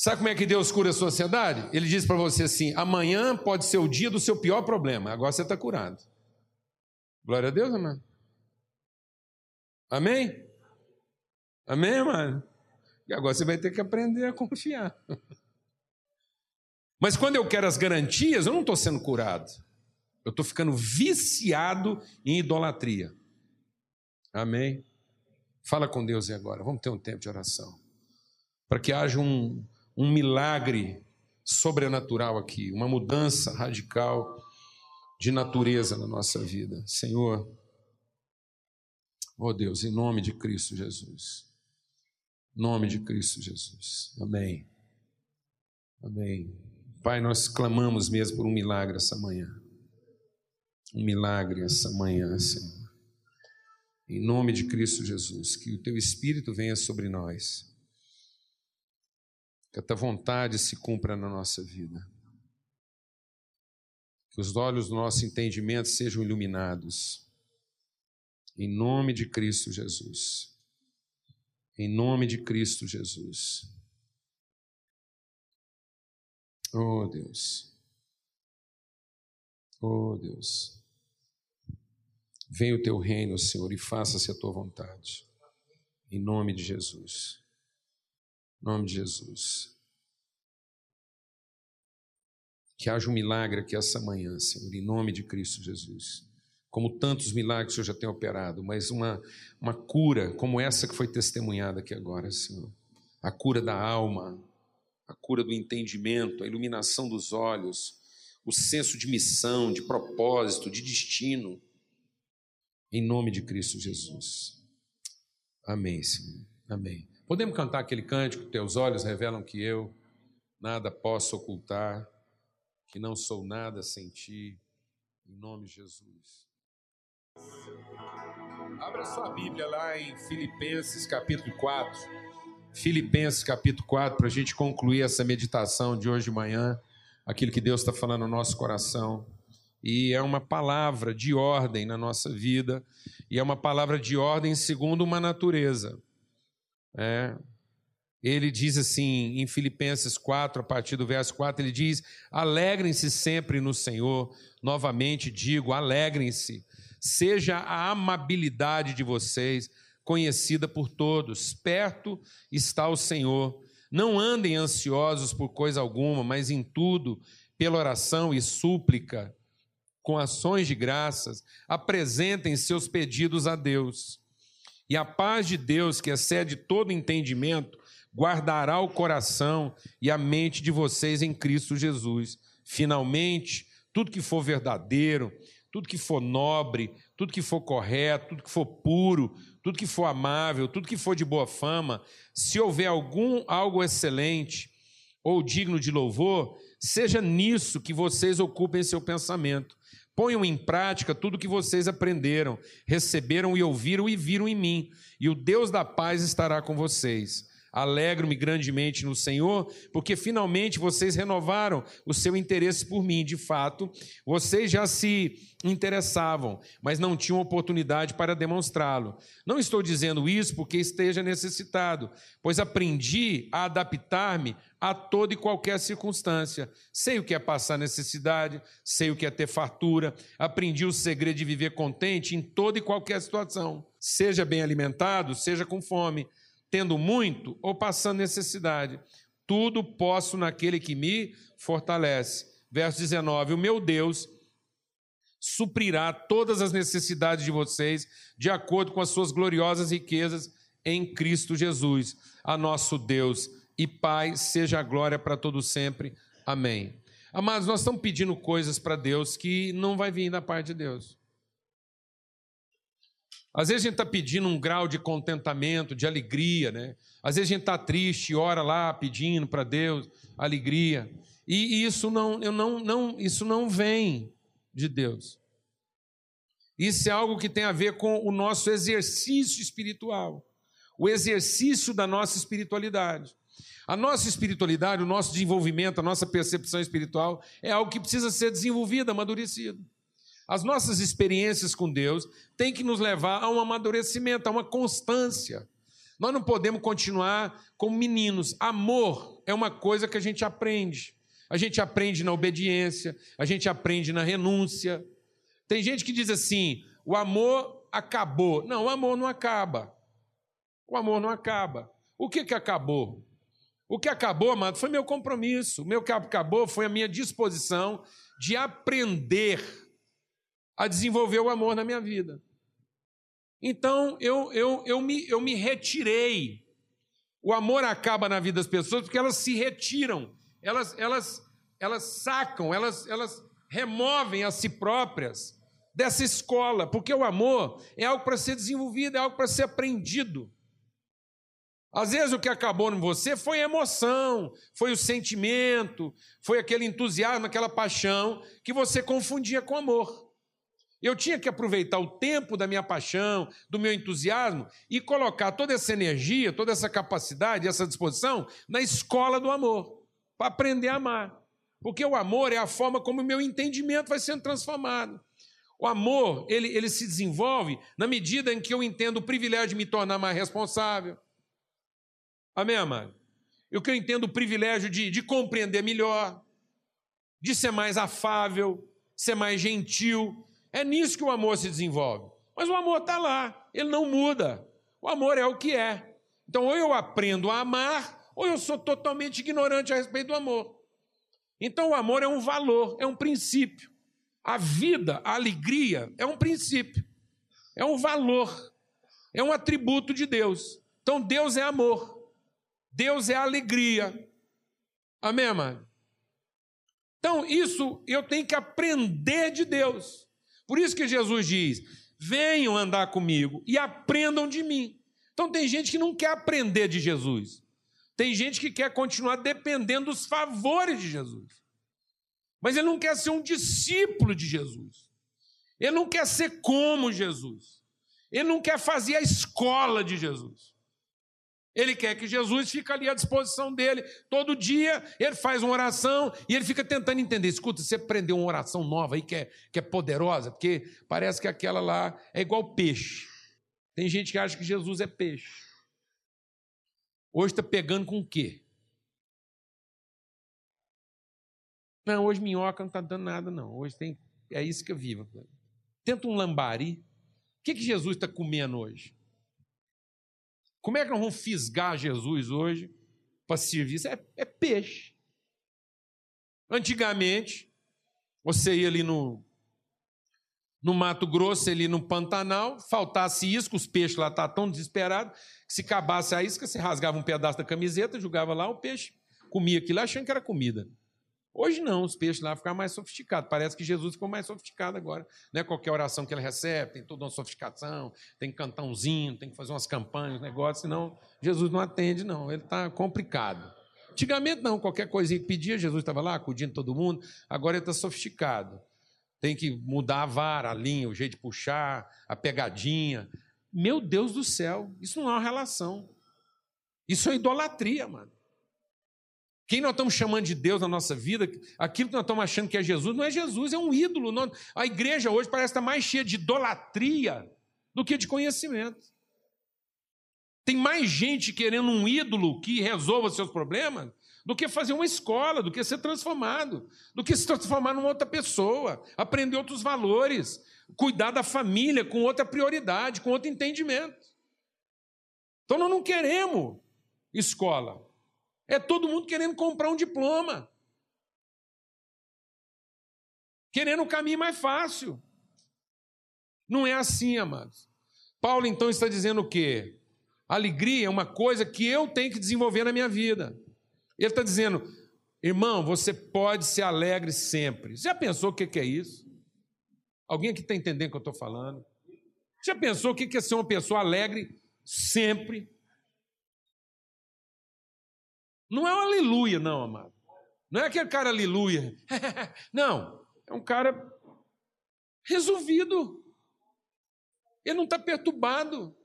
Sabe como é que Deus cura a sua ansiedade? Ele diz para você assim: amanhã pode ser o dia do seu pior problema, agora você está curado. Glória a Deus, amado. Amém? Amém, amado? E agora você vai ter que aprender a confiar. <laughs> Mas quando eu quero as garantias, eu não estou sendo curado. Eu estou ficando viciado em idolatria. Amém? Fala com Deus e agora. Vamos ter um tempo de oração. Para que haja um, um milagre sobrenatural aqui, uma mudança radical de natureza na nossa vida. Senhor, oh Deus, em nome de Cristo Jesus. Em nome de Cristo Jesus. Amém. Amém. Pai, nós clamamos mesmo por um milagre essa manhã. Um milagre essa manhã, Senhor. Em nome de Cristo Jesus, que o teu Espírito venha sobre nós que a tua vontade se cumpra na nossa vida. Que os olhos do nosso entendimento sejam iluminados. Em nome de Cristo Jesus. Em nome de Cristo Jesus. Oh Deus. Oh Deus. Venha o teu reino, Senhor, e faça-se a tua vontade. Em nome de Jesus. Em nome de Jesus. Que haja um milagre aqui essa manhã, Senhor, em nome de Cristo Jesus. Como tantos milagres o Senhor já tem operado, mas uma, uma cura como essa que foi testemunhada aqui agora, Senhor. A cura da alma, a cura do entendimento, a iluminação dos olhos, o senso de missão, de propósito, de destino. Em nome de Cristo Jesus. Amém, Senhor. Amém. Podemos cantar aquele cântico, teus olhos revelam que eu nada posso ocultar, que não sou nada sem ti, em nome de Jesus. Abra sua Bíblia lá em Filipenses capítulo 4. Filipenses capítulo 4, para a gente concluir essa meditação de hoje de manhã, aquilo que Deus está falando no nosso coração. E é uma palavra de ordem na nossa vida, e é uma palavra de ordem segundo uma natureza. É. Ele diz assim em Filipenses 4, a partir do verso 4, ele diz: Alegrem-se sempre no Senhor. Novamente digo: alegrem-se. Seja a amabilidade de vocês conhecida por todos. Perto está o Senhor. Não andem ansiosos por coisa alguma, mas em tudo, pela oração e súplica, com ações de graças, apresentem seus pedidos a Deus. E a paz de Deus, que excede todo entendimento, guardará o coração e a mente de vocês em Cristo Jesus. Finalmente, tudo que for verdadeiro, tudo que for nobre, tudo que for correto, tudo que for puro, tudo que for amável, tudo que for de boa fama, se houver algum algo excelente ou digno de louvor, seja nisso que vocês ocupem seu pensamento. Ponham em prática tudo que vocês aprenderam, receberam e ouviram e viram em mim, e o Deus da paz estará com vocês. Alegro-me grandemente no Senhor, porque finalmente vocês renovaram o seu interesse por mim. De fato, vocês já se interessavam, mas não tinham oportunidade para demonstrá-lo. Não estou dizendo isso porque esteja necessitado, pois aprendi a adaptar-me a toda e qualquer circunstância. Sei o que é passar necessidade, sei o que é ter fartura, aprendi o segredo de viver contente em toda e qualquer situação. Seja bem alimentado, seja com fome tendo muito ou passando necessidade. Tudo posso naquele que me fortalece. Verso 19: O meu Deus suprirá todas as necessidades de vocês, de acordo com as suas gloriosas riquezas em Cristo Jesus. A nosso Deus e Pai seja a glória para todo sempre. Amém. Amados, nós estamos pedindo coisas para Deus que não vai vir da parte de Deus. Às vezes a gente está pedindo um grau de contentamento, de alegria, né? Às vezes a gente está triste, ora lá pedindo para Deus alegria. E isso não, eu não, não, isso não vem de Deus. Isso é algo que tem a ver com o nosso exercício espiritual, o exercício da nossa espiritualidade. A nossa espiritualidade, o nosso desenvolvimento, a nossa percepção espiritual é algo que precisa ser desenvolvido, amadurecido. As nossas experiências com Deus têm que nos levar a um amadurecimento, a uma constância. Nós não podemos continuar como meninos. Amor é uma coisa que a gente aprende. A gente aprende na obediência, a gente aprende na renúncia. Tem gente que diz assim: o amor acabou. Não, o amor não acaba. O amor não acaba. O que, que acabou? O que acabou, amado, foi meu compromisso. O meu que acabou foi a minha disposição de aprender a desenvolver o amor na minha vida. Então eu, eu, eu, me, eu me retirei. O amor acaba na vida das pessoas porque elas se retiram, elas, elas, elas sacam, elas, elas removem a si próprias dessa escola, porque o amor é algo para ser desenvolvido, é algo para ser aprendido. Às vezes o que acabou em você foi a emoção, foi o sentimento, foi aquele entusiasmo, aquela paixão que você confundia com amor. Eu tinha que aproveitar o tempo da minha paixão, do meu entusiasmo e colocar toda essa energia, toda essa capacidade, essa disposição na escola do amor, para aprender a amar. Porque o amor é a forma como o meu entendimento vai sendo transformado. O amor, ele, ele se desenvolve na medida em que eu entendo o privilégio de me tornar mais responsável. Amém, amado? Eu que eu entendo o privilégio de, de compreender melhor, de ser mais afável, ser mais gentil, é nisso que o amor se desenvolve. Mas o amor está lá, ele não muda. O amor é o que é. Então, ou eu aprendo a amar, ou eu sou totalmente ignorante a respeito do amor. Então o amor é um valor, é um princípio. A vida, a alegria é um princípio, é um valor, é um atributo de Deus. Então Deus é amor, Deus é alegria. Amém, amado? Então, isso eu tenho que aprender de Deus. Por isso que Jesus diz: venham andar comigo e aprendam de mim. Então, tem gente que não quer aprender de Jesus. Tem gente que quer continuar dependendo dos favores de Jesus. Mas ele não quer ser um discípulo de Jesus. Ele não quer ser como Jesus. Ele não quer fazer a escola de Jesus. Ele quer que Jesus fique ali à disposição dele. Todo dia ele faz uma oração e ele fica tentando entender. Escuta, você aprendeu uma oração nova aí que é, que é poderosa, porque parece que aquela lá é igual peixe. Tem gente que acha que Jesus é peixe. Hoje está pegando com o quê? Não, hoje minhoca não está dando nada, não. Hoje tem. É isso que eu vivo. Tenta um lambari. O que, que Jesus está comendo hoje? Como é que nós vamos fisgar Jesus hoje para servir? É, é peixe. Antigamente, você ia ali no, no Mato Grosso, ali no Pantanal, faltasse isca, os peixes lá estavam tão desesperados, que se acabasse a isca, você rasgava um pedaço da camiseta, jogava lá, o peixe comia aquilo achando que era comida. Hoje não, os peixes lá ficaram mais sofisticados. Parece que Jesus ficou mais sofisticado agora. Não é qualquer oração que ele recebe, tem toda uma sofisticação, tem que cantar um zinho, tem que fazer umas campanhas, negócio, senão Jesus não atende, não. Ele está complicado. Antigamente não, qualquer coisinha que pedia, Jesus estava lá acudindo todo mundo, agora ele está sofisticado. Tem que mudar a vara, a linha, o jeito de puxar, a pegadinha. Meu Deus do céu, isso não é uma relação. Isso é idolatria, mano. Quem nós estamos chamando de Deus na nossa vida, aquilo que nós estamos achando que é Jesus, não é Jesus, é um ídolo. A igreja hoje parece estar mais cheia de idolatria do que de conhecimento. Tem mais gente querendo um ídolo que resolva seus problemas do que fazer uma escola, do que ser transformado, do que se transformar numa outra pessoa, aprender outros valores, cuidar da família com outra prioridade, com outro entendimento. Então nós não queremos escola. É todo mundo querendo comprar um diploma. Querendo um caminho mais fácil. Não é assim, amados. Paulo então está dizendo o quê? Alegria é uma coisa que eu tenho que desenvolver na minha vida. Ele está dizendo, irmão, você pode ser alegre sempre. Já pensou o que é isso? Alguém aqui está entendendo o que eu estou falando? Já pensou o que é ser uma pessoa alegre sempre? Não é um aleluia, não, amado. Não é aquele cara aleluia. <laughs> não, é um cara resolvido. Ele não está perturbado.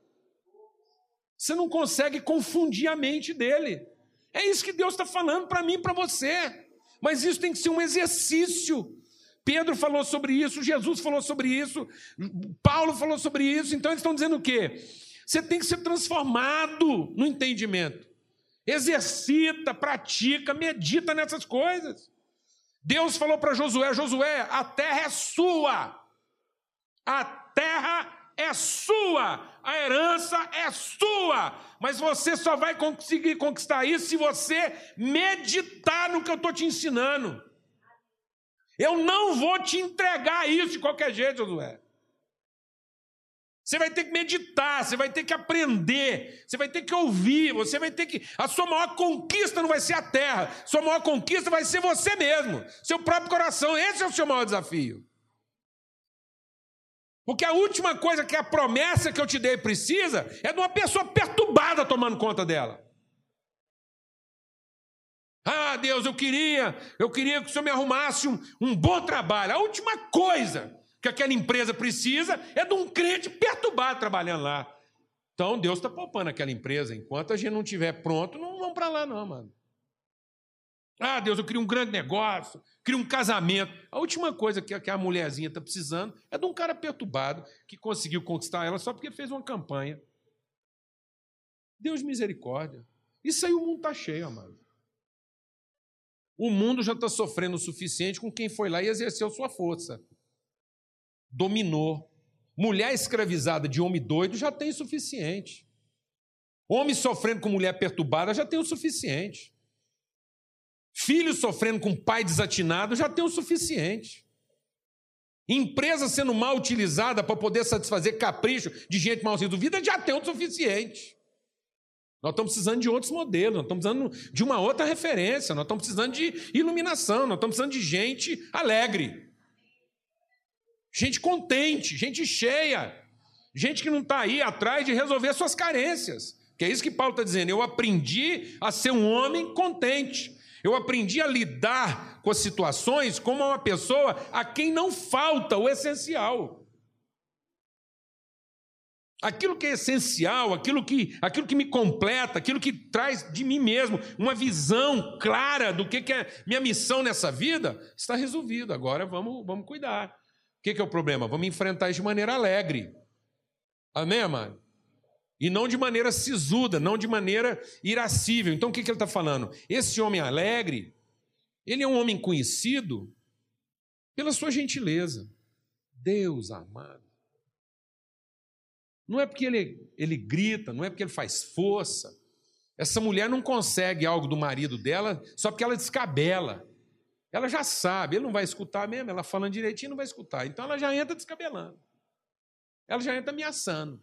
Você não consegue confundir a mente dele. É isso que Deus está falando para mim e para você. Mas isso tem que ser um exercício. Pedro falou sobre isso, Jesus falou sobre isso, Paulo falou sobre isso. Então eles estão dizendo o quê? Você tem que ser transformado no entendimento. Exercita, pratica, medita nessas coisas. Deus falou para Josué: Josué, a terra é sua. A terra é sua, a herança é sua, mas você só vai conseguir conquistar isso se você meditar no que eu estou te ensinando. Eu não vou te entregar isso de qualquer jeito, Josué. Você vai ter que meditar, você vai ter que aprender, você vai ter que ouvir, você vai ter que. A sua maior conquista não vai ser a terra, sua maior conquista vai ser você mesmo, seu próprio coração. Esse é o seu maior desafio. Porque a última coisa que a promessa que eu te dei precisa é de uma pessoa perturbada tomando conta dela. Ah, Deus, eu queria, eu queria que o Senhor me arrumasse um, um bom trabalho. A última coisa que aquela empresa precisa é de um crente perturbado trabalhando lá. Então Deus está poupando aquela empresa. Enquanto a gente não estiver pronto, não vamos para lá, não, mano. Ah, Deus, eu queria um grande negócio, queria um casamento. A última coisa que a mulherzinha está precisando é de um cara perturbado que conseguiu conquistar ela só porque fez uma campanha. Deus misericórdia. Isso aí o mundo está cheio, amado. O mundo já está sofrendo o suficiente com quem foi lá e exerceu sua força dominou. Mulher escravizada de homem doido já tem o suficiente. Homem sofrendo com mulher perturbada já tem o suficiente. Filho sofrendo com pai desatinado já tem o suficiente. Empresa sendo mal utilizada para poder satisfazer capricho de gente mal resolvida já tem o suficiente. Nós estamos precisando de outros modelos, nós estamos precisando de uma outra referência, nós estamos precisando de iluminação, nós estamos precisando de gente alegre, gente contente, gente cheia, gente que não está aí atrás de resolver suas carências. Que é isso que Paulo está dizendo. Eu aprendi a ser um homem contente. Eu aprendi a lidar com as situações como uma pessoa a quem não falta o essencial. Aquilo que é essencial, aquilo que, aquilo que me completa, aquilo que traz de mim mesmo uma visão clara do que, que é minha missão nessa vida, está resolvido. Agora vamos, vamos cuidar. Que, que é o problema? Vamos enfrentar de maneira alegre. Amém, amado? E não de maneira sisuda, não de maneira irascível. Então o que, que ele está falando? Esse homem alegre, ele é um homem conhecido pela sua gentileza. Deus amado. Não é porque ele, ele grita, não é porque ele faz força. Essa mulher não consegue algo do marido dela só porque ela descabela. Ela já sabe, ele não vai escutar mesmo, ela falando direitinho não vai escutar. Então ela já entra descabelando. Ela já entra ameaçando.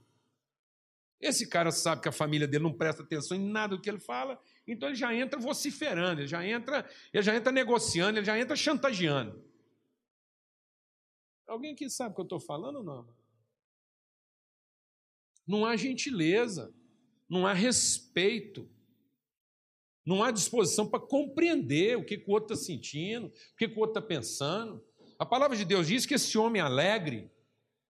Esse cara sabe que a família dele não presta atenção em nada do que ele fala, então ele já entra vociferando, ele já entra, ele já entra negociando, ele já entra chantageando. Alguém aqui sabe o que eu estou falando ou não? não há gentileza, não há respeito, não há disposição para compreender o que, que o outro está sentindo, o que, que o outro está pensando. A palavra de Deus diz que esse homem alegre,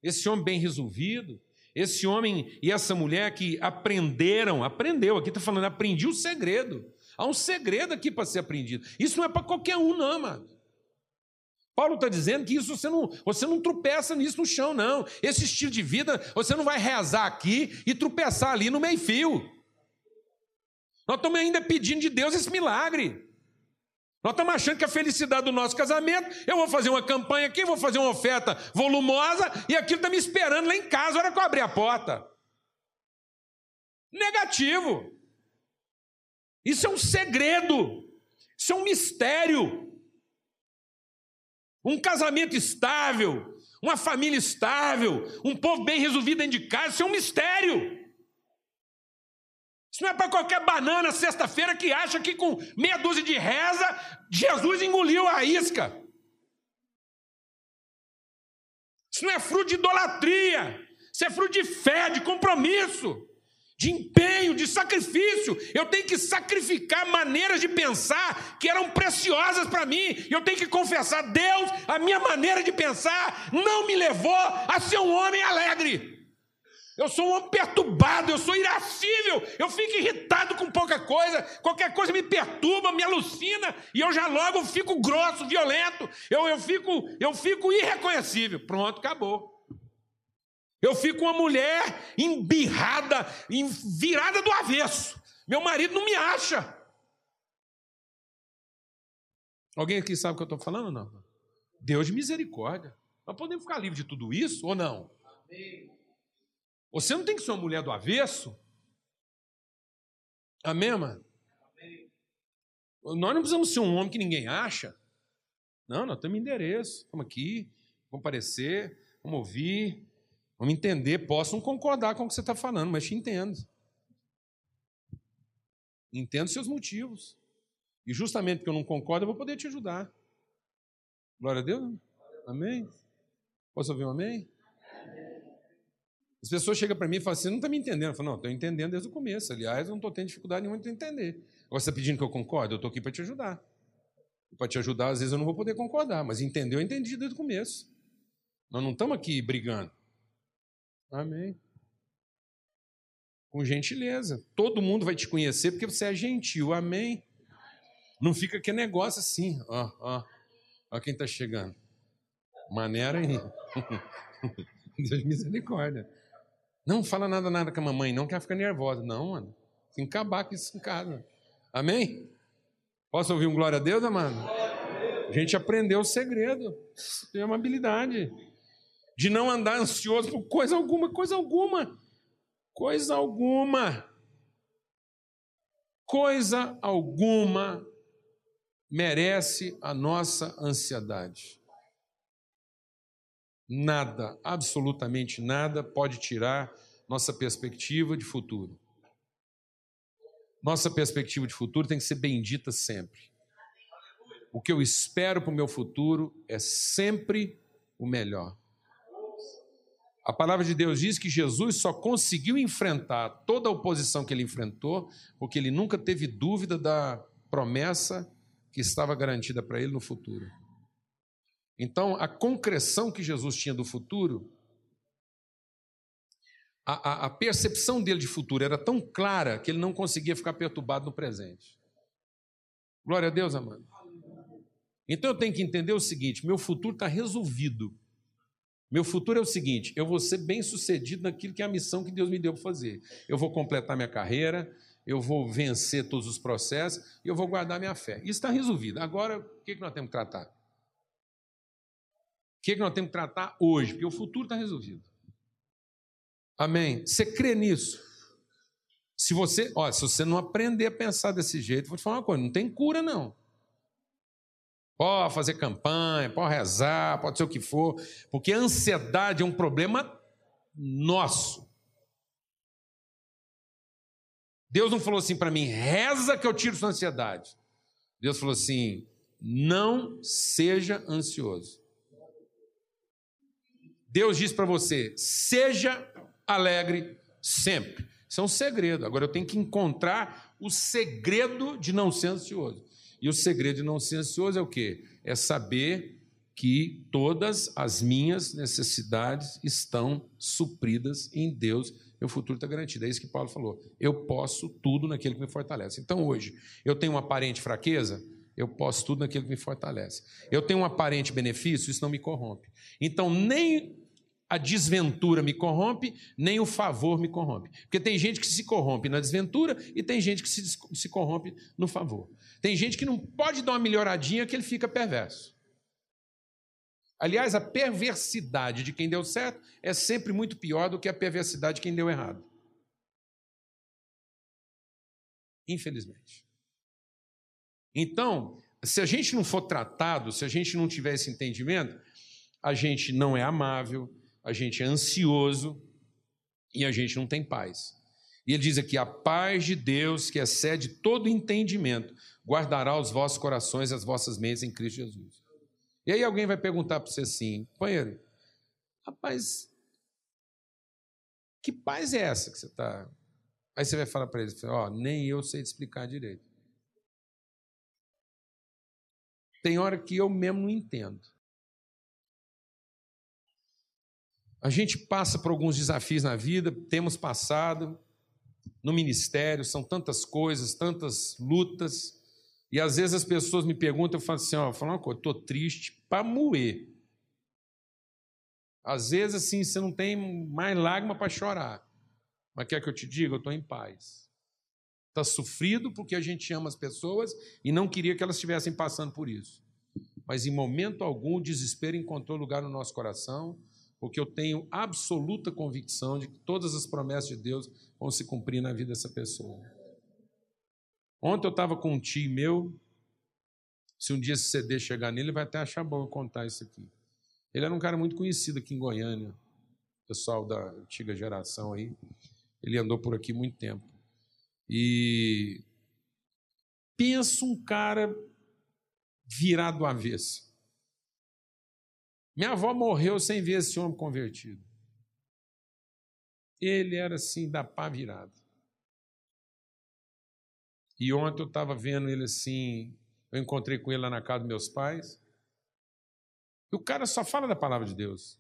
esse homem bem resolvido, esse homem e essa mulher que aprenderam, aprendeu, aqui está falando, aprendi o segredo. Há um segredo aqui para ser aprendido. Isso não é para qualquer um, não, amado. Paulo está dizendo que isso você não, você não tropeça nisso no chão, não. Esse estilo de vida, você não vai rezar aqui e tropeçar ali no meio-fio. Nós estamos ainda pedindo de Deus esse milagre. Nós estamos achando que a felicidade do nosso casamento, eu vou fazer uma campanha aqui, vou fazer uma oferta volumosa e aquilo está me esperando lá em casa, hora que eu abrir a porta. Negativo. Isso é um segredo. Isso é um mistério um casamento estável, uma família estável, um povo bem resolvido dentro de casa, isso é um mistério. Isso não é para qualquer banana sexta-feira que acha que com meia dúzia de reza, Jesus engoliu a isca. Isso não é fruto de idolatria, isso é fruto de fé, de compromisso de empenho, de sacrifício. Eu tenho que sacrificar maneiras de pensar que eram preciosas para mim. Eu tenho que confessar, Deus, a minha maneira de pensar não me levou a ser um homem alegre. Eu sou um homem perturbado, eu sou irascível, eu fico irritado com pouca coisa, qualquer coisa me perturba, me alucina, e eu já logo fico grosso, violento, eu, eu, fico, eu fico irreconhecível. Pronto, acabou. Eu fico uma mulher embirrada, virada do avesso. Meu marido não me acha. Alguém aqui sabe o que eu estou falando ou não? Deus de misericórdia. Nós podemos ficar livres de tudo isso ou não? Amém. Você não tem que ser uma mulher do avesso? Amém, mano? Nós não precisamos ser um homem que ninguém acha. Não, nós temos endereço. Vamos aqui, comparecer, vamos ouvir, Vamos entender, posso não concordar com o que você está falando, mas te entendo. Entendo seus motivos. E justamente porque eu não concordo, eu vou poder te ajudar. Glória a Deus. Amém? Posso ouvir um amém? As pessoas chegam para mim e falam assim: não está me entendendo. Eu falo, não, estou entendendo desde o começo. Aliás, eu não estou tendo dificuldade nenhuma de entender. Agora você está pedindo que eu concorde? Eu estou aqui para te ajudar. Para te ajudar, às vezes eu não vou poder concordar, mas entender, eu entendi desde o começo. Nós não estamos aqui brigando. Amém. Com gentileza. Todo mundo vai te conhecer porque você é gentil. Amém. Não fica que negócio assim. Ó, ó. Ó quem está chegando. Maneira aí. <laughs> Deus misericórdia. Não fala nada, nada com a mamãe, não, que ela fica nervosa. Não, mano. Tem que acabar com isso em casa. Amém? Posso ouvir um glória a Deus, amado? A gente aprendeu o segredo. Tem uma habilidade de não andar ansioso por coisa alguma, coisa alguma, coisa alguma, coisa alguma. merece a nossa ansiedade. Nada, absolutamente nada, pode tirar nossa perspectiva de futuro. Nossa perspectiva de futuro tem que ser bendita sempre. O que eu espero para o meu futuro é sempre o melhor. A palavra de Deus diz que Jesus só conseguiu enfrentar toda a oposição que ele enfrentou, porque ele nunca teve dúvida da promessa que estava garantida para ele no futuro. Então, a concreção que Jesus tinha do futuro, a, a, a percepção dele de futuro era tão clara que ele não conseguia ficar perturbado no presente. Glória a Deus, amado. Então eu tenho que entender o seguinte: meu futuro está resolvido. Meu futuro é o seguinte: eu vou ser bem sucedido naquilo que é a missão que Deus me deu para fazer. Eu vou completar minha carreira, eu vou vencer todos os processos e eu vou guardar minha fé. Isso está resolvido. Agora, o que, que nós temos que tratar? Que, que nós temos que tratar hoje? Porque o futuro está resolvido. Amém? Você crê nisso? Se você, ó, se você não aprender a pensar desse jeito, vou te falar uma coisa: não tem cura, não. Pode fazer campanha, pode rezar, pode ser o que for, porque a ansiedade é um problema nosso. Deus não falou assim para mim, reza que eu tiro sua ansiedade. Deus falou assim: não seja ansioso. Deus diz para você: seja alegre sempre. Isso é um segredo. Agora eu tenho que encontrar o segredo de não ser ansioso. E o segredo de não ser ansioso é o quê? É saber que todas as minhas necessidades estão supridas em Deus. Meu futuro está garantido. É isso que Paulo falou. Eu posso tudo naquele que me fortalece. Então, hoje, eu tenho uma aparente fraqueza, eu posso tudo naquele que me fortalece. Eu tenho um aparente benefício, isso não me corrompe. Então, nem a desventura me corrompe, nem o favor me corrompe. Porque tem gente que se corrompe na desventura e tem gente que se, se corrompe no favor. Tem gente que não pode dar uma melhoradinha que ele fica perverso. Aliás, a perversidade de quem deu certo é sempre muito pior do que a perversidade de quem deu errado. Infelizmente. Então, se a gente não for tratado, se a gente não tiver esse entendimento, a gente não é amável, a gente é ansioso e a gente não tem paz. E ele diz aqui: a paz de Deus, que excede todo entendimento, guardará os vossos corações e as vossas mentes em Cristo Jesus. E aí alguém vai perguntar para você assim, companheiro, rapaz, que paz é essa que você está. Aí você vai falar para ele: ó, oh, nem eu sei te explicar direito. Tem hora que eu mesmo não entendo. A gente passa por alguns desafios na vida, temos passado no ministério, são tantas coisas, tantas lutas, e às vezes as pessoas me perguntam, eu falo assim, ó, falo uma coisa, estou triste para moer. Às vezes, assim, você não tem mais lágrima para chorar. Mas quer que eu te diga? Eu estou em paz. Está sofrido porque a gente ama as pessoas e não queria que elas estivessem passando por isso. Mas em momento algum o desespero encontrou lugar no nosso coração, porque eu tenho absoluta convicção de que todas as promessas de Deus vão se cumprir na vida dessa pessoa. Ontem eu estava com um tio meu, se um dia esse CD chegar nele, ele vai até achar bom eu contar isso aqui. Ele era um cara muito conhecido aqui em Goiânia, pessoal da antiga geração aí. Ele andou por aqui muito tempo. E pensa um cara virado do avesso. Minha avó morreu sem ver esse homem convertido. Ele era assim, da pá virada. E ontem eu estava vendo ele assim, eu encontrei com ele lá na casa dos meus pais. E o cara só fala da palavra de Deus.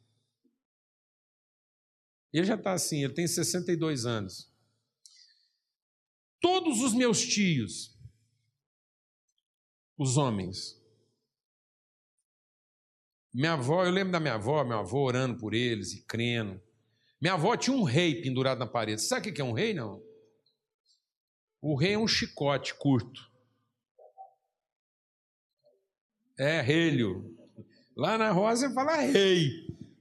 Ele já está assim, ele tem 62 anos. Todos os meus tios, os homens, minha avó, eu lembro da minha avó, minha avó orando por eles e crendo. Minha avó tinha um rei pendurado na parede. Sabe o que é um rei, não? O rei é um chicote curto. É, relho. Lá na roça fala rei.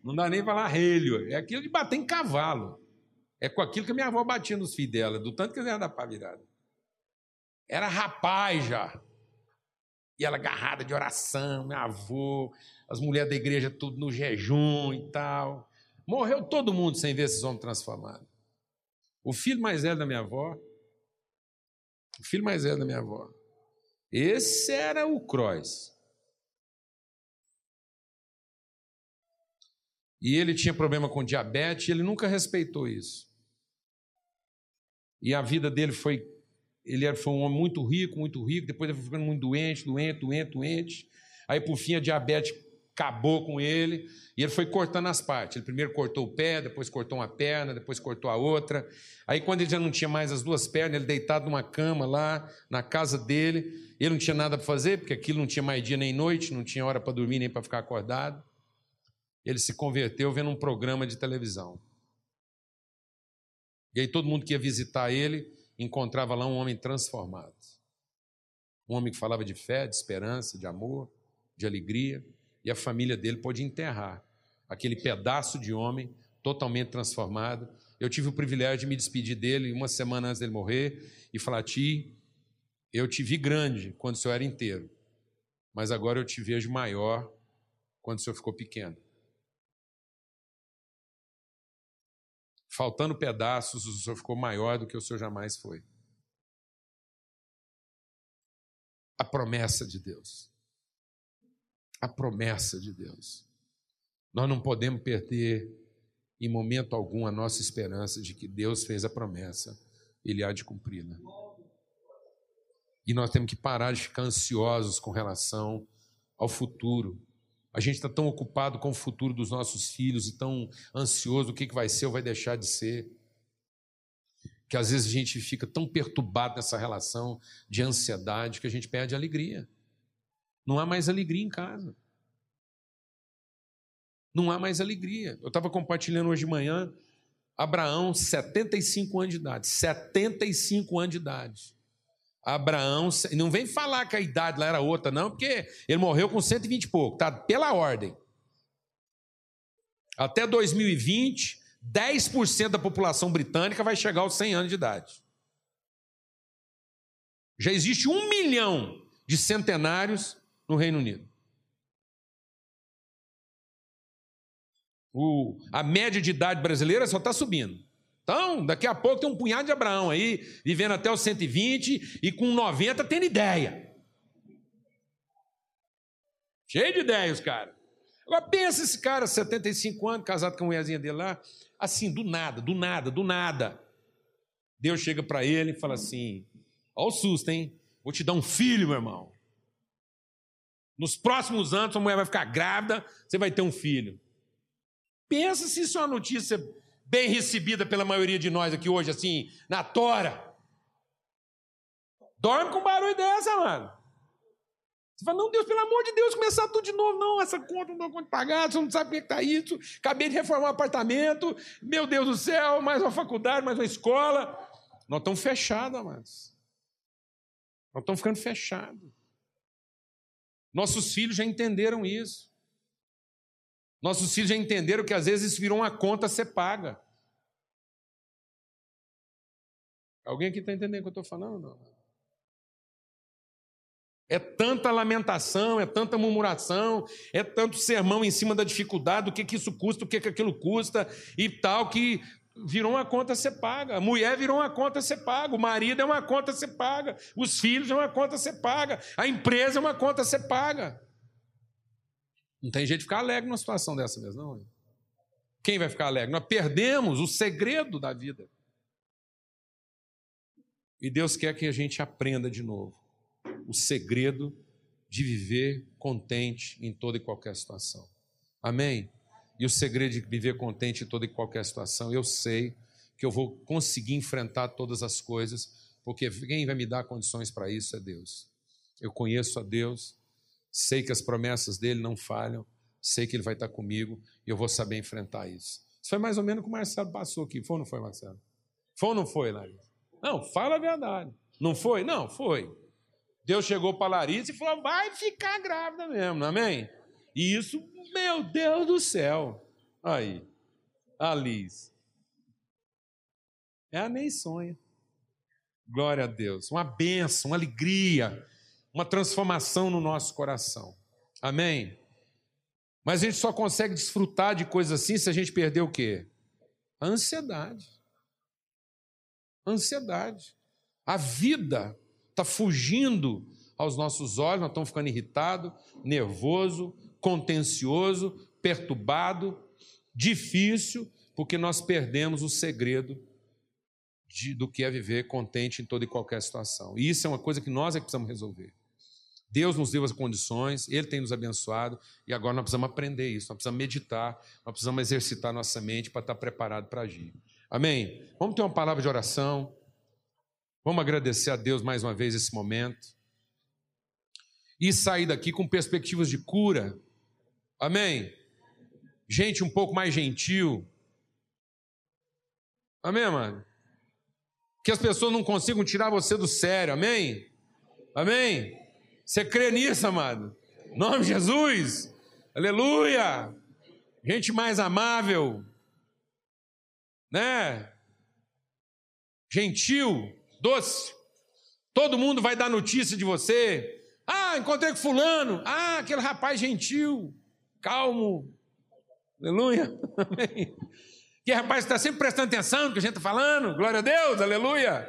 Não dá nem falar relho. É aquilo de bater em cavalo. É com aquilo que minha avó batia nos filhos dela, do tanto que ela ia dar para virada. Era rapaz já. E ela agarrada de oração, meu avô, as mulheres da igreja tudo no jejum e tal. Morreu todo mundo sem ver esses homens transformados. O filho mais velho da minha avó, o filho mais velho da minha avó, esse era o Croix. E ele tinha problema com diabetes, ele nunca respeitou isso. E a vida dele foi. Ele foi um homem muito rico, muito rico, depois ele foi ficando muito doente, doente, doente, doente. Aí, por fim, a diabetes acabou com ele, e ele foi cortando as partes. Ele primeiro cortou o pé, depois cortou uma perna, depois cortou a outra. Aí, quando ele já não tinha mais as duas pernas, ele deitado numa cama lá, na casa dele, ele não tinha nada para fazer, porque aquilo não tinha mais dia nem noite, não tinha hora para dormir nem para ficar acordado ele se converteu vendo um programa de televisão. E aí todo mundo que ia visitar ele encontrava lá um homem transformado. Um homem que falava de fé, de esperança, de amor, de alegria. E a família dele pôde enterrar aquele pedaço de homem totalmente transformado. Eu tive o privilégio de me despedir dele uma semana antes dele morrer e falar: Ti, eu te vi grande quando o senhor era inteiro, mas agora eu te vejo maior quando o senhor ficou pequeno. faltando pedaços, o Senhor ficou maior do que o Senhor jamais foi. A promessa de Deus. A promessa de Deus. Nós não podemos perder em momento algum a nossa esperança de que Deus fez a promessa, Ele há de cumpri-la. E nós temos que parar de ficar ansiosos com relação ao futuro, a gente está tão ocupado com o futuro dos nossos filhos e tão ansioso o que, que vai ser ou vai deixar de ser, que às vezes a gente fica tão perturbado nessa relação de ansiedade que a gente perde a alegria. Não há mais alegria em casa. Não há mais alegria. Eu estava compartilhando hoje de manhã, Abraão, 75 anos de idade. 75 anos de idade. Abraão, não vem falar que a idade lá era outra, não, porque ele morreu com 120 e pouco, tá pela ordem. Até 2020, 10% da população britânica vai chegar aos 100 anos de idade. Já existe um milhão de centenários no Reino Unido. O, a média de idade brasileira só está subindo. Então, daqui a pouco tem um punhado de Abraão aí, vivendo até os 120 e com 90 tendo ideia. Cheio de ideias, cara. Agora pensa esse cara, 75 anos, casado com a mulherzinha dele lá, assim, do nada, do nada, do nada. Deus chega para ele e fala assim: Olha o susto, hein? Vou te dar um filho, meu irmão. Nos próximos anos, a mulher vai ficar grávida, você vai ter um filho. Pensa se isso é uma notícia bem recebida pela maioria de nós aqui hoje, assim, na tora. Dorme com barulho dessa, mano. Você fala, não, Deus, pelo amor de Deus, começar tudo de novo. Não, essa conta não dá conta de pagar, você não sabe como é que está isso. Acabei de reformar um apartamento, meu Deus do céu, mais uma faculdade, mais uma escola. Nós estamos fechados, amados. Nós estamos ficando fechados. Nossos filhos já entenderam isso. Nossos filhos já entenderam que às vezes isso virou uma conta a ser paga. Alguém aqui está entendendo o que eu estou falando? É tanta lamentação, é tanta murmuração, é tanto sermão em cima da dificuldade, o que, que isso custa, o que, que aquilo custa e tal, que virou uma conta ser paga. A mulher virou uma conta ser paga, o marido é uma conta ser paga, os filhos é uma conta ser paga, a empresa é uma conta ser paga. Não tem jeito de ficar alegre numa situação dessa mesmo, não. Quem vai ficar alegre? Nós perdemos o segredo da vida. E Deus quer que a gente aprenda de novo o segredo de viver contente em toda e qualquer situação. Amém? E o segredo de viver contente em toda e qualquer situação, eu sei que eu vou conseguir enfrentar todas as coisas, porque quem vai me dar condições para isso é Deus. Eu conheço a Deus, sei que as promessas dele não falham, sei que ele vai estar comigo e eu vou saber enfrentar isso. Isso foi mais ou menos o que o Marcelo passou aqui. Foi ou não foi, Marcelo? Foi ou não foi, Larissa? Não, fala a verdade. Não foi? Não, foi. Deus chegou para Larissa e falou: vai ficar grávida mesmo, amém? E isso, meu Deus do céu. Aí, a Liz. É a nem sonha. Glória a Deus. Uma benção, uma alegria uma transformação no nosso coração. Amém? Mas a gente só consegue desfrutar de coisas assim se a gente perder o quê? A ansiedade. A ansiedade. A vida está fugindo aos nossos olhos, nós estamos ficando irritados, nervoso, contencioso, perturbado, difícil, porque nós perdemos o segredo de, do que é viver contente em toda e qualquer situação. E isso é uma coisa que nós é que precisamos resolver. Deus nos deu as condições, Ele tem nos abençoado, e agora nós precisamos aprender isso, nós precisamos meditar, nós precisamos exercitar nossa mente para estar preparado para agir. Amém? Vamos ter uma palavra de oração. Vamos agradecer a Deus mais uma vez esse momento. E sair daqui com perspectivas de cura. Amém? Gente um pouco mais gentil. Amém, mano? Que as pessoas não consigam tirar você do sério. Amém? Amém? Você crê nisso, amado? Em nome de Jesus. Aleluia. Gente mais amável, né? Gentil, doce. Todo mundo vai dar notícia de você. Ah, encontrei com fulano. Ah, aquele rapaz gentil, calmo. Aleluia. Amém. Que rapaz está sempre prestando atenção no que a gente está falando. Glória a Deus, aleluia.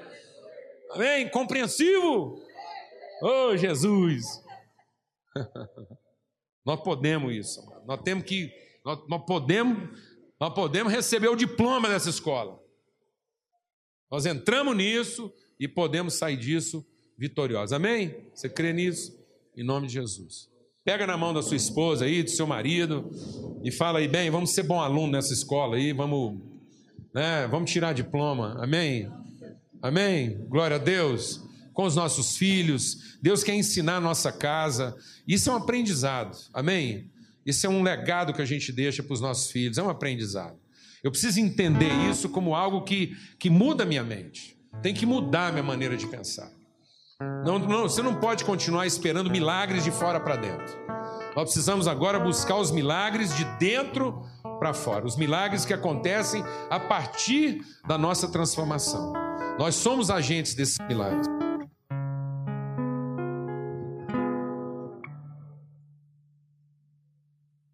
Amém. Compreensivo. Oh, Jesus! <laughs> nós podemos isso, nós temos que, nós, nós, podemos, nós podemos receber o diploma dessa escola. Nós entramos nisso e podemos sair disso vitoriosos. Amém? Você crê nisso? Em nome de Jesus. Pega na mão da sua esposa aí, do seu marido, e fala aí, bem, vamos ser bom aluno nessa escola aí, vamos, né, vamos tirar diploma. Amém? Amém? Glória a Deus com os nossos filhos, Deus quer ensinar a nossa casa. Isso é um aprendizado, amém? Isso é um legado que a gente deixa para os nossos filhos, é um aprendizado. Eu preciso entender isso como algo que, que muda a minha mente, tem que mudar a minha maneira de pensar. Não, não, você não pode continuar esperando milagres de fora para dentro. Nós precisamos agora buscar os milagres de dentro para fora, os milagres que acontecem a partir da nossa transformação. Nós somos agentes desses milagres.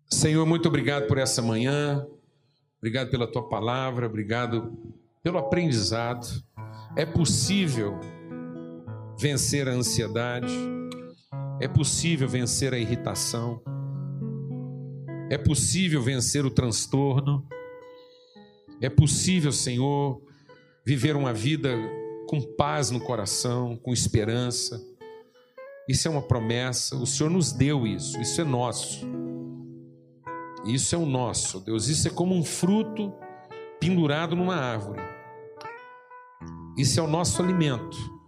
Senhor, muito obrigado por essa manhã, obrigado pela tua palavra, obrigado pelo aprendizado. É possível vencer a ansiedade, é possível vencer a irritação, é possível vencer o transtorno, é possível, Senhor, viver uma vida com paz no coração, com esperança. Isso é uma promessa, o Senhor nos deu isso, isso é nosso. Isso é o nosso, Deus. Isso é como um fruto pendurado numa árvore. Isso é o nosso alimento.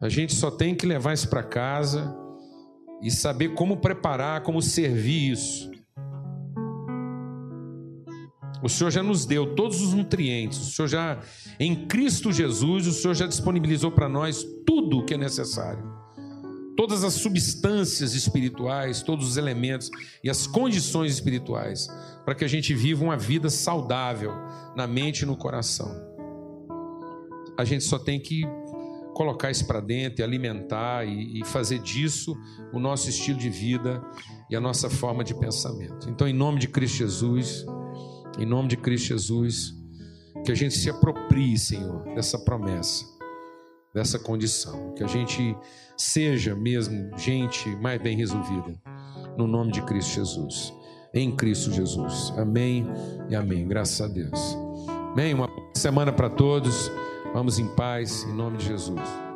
A gente só tem que levar isso para casa e saber como preparar, como servir isso. O Senhor já nos deu todos os nutrientes. O Senhor já, em Cristo Jesus, o Senhor já disponibilizou para nós tudo o que é necessário todas as substâncias espirituais, todos os elementos e as condições espirituais para que a gente viva uma vida saudável na mente e no coração. A gente só tem que colocar isso para dentro e alimentar e, e fazer disso o nosso estilo de vida e a nossa forma de pensamento. Então, em nome de Cristo Jesus, em nome de Cristo Jesus, que a gente se aproprie, Senhor, dessa promessa, dessa condição, que a gente seja mesmo gente mais bem resolvida. No nome de Cristo Jesus. Em Cristo Jesus. Amém e amém. Graças a Deus. Amém. Uma semana para todos. Vamos em paz, em nome de Jesus.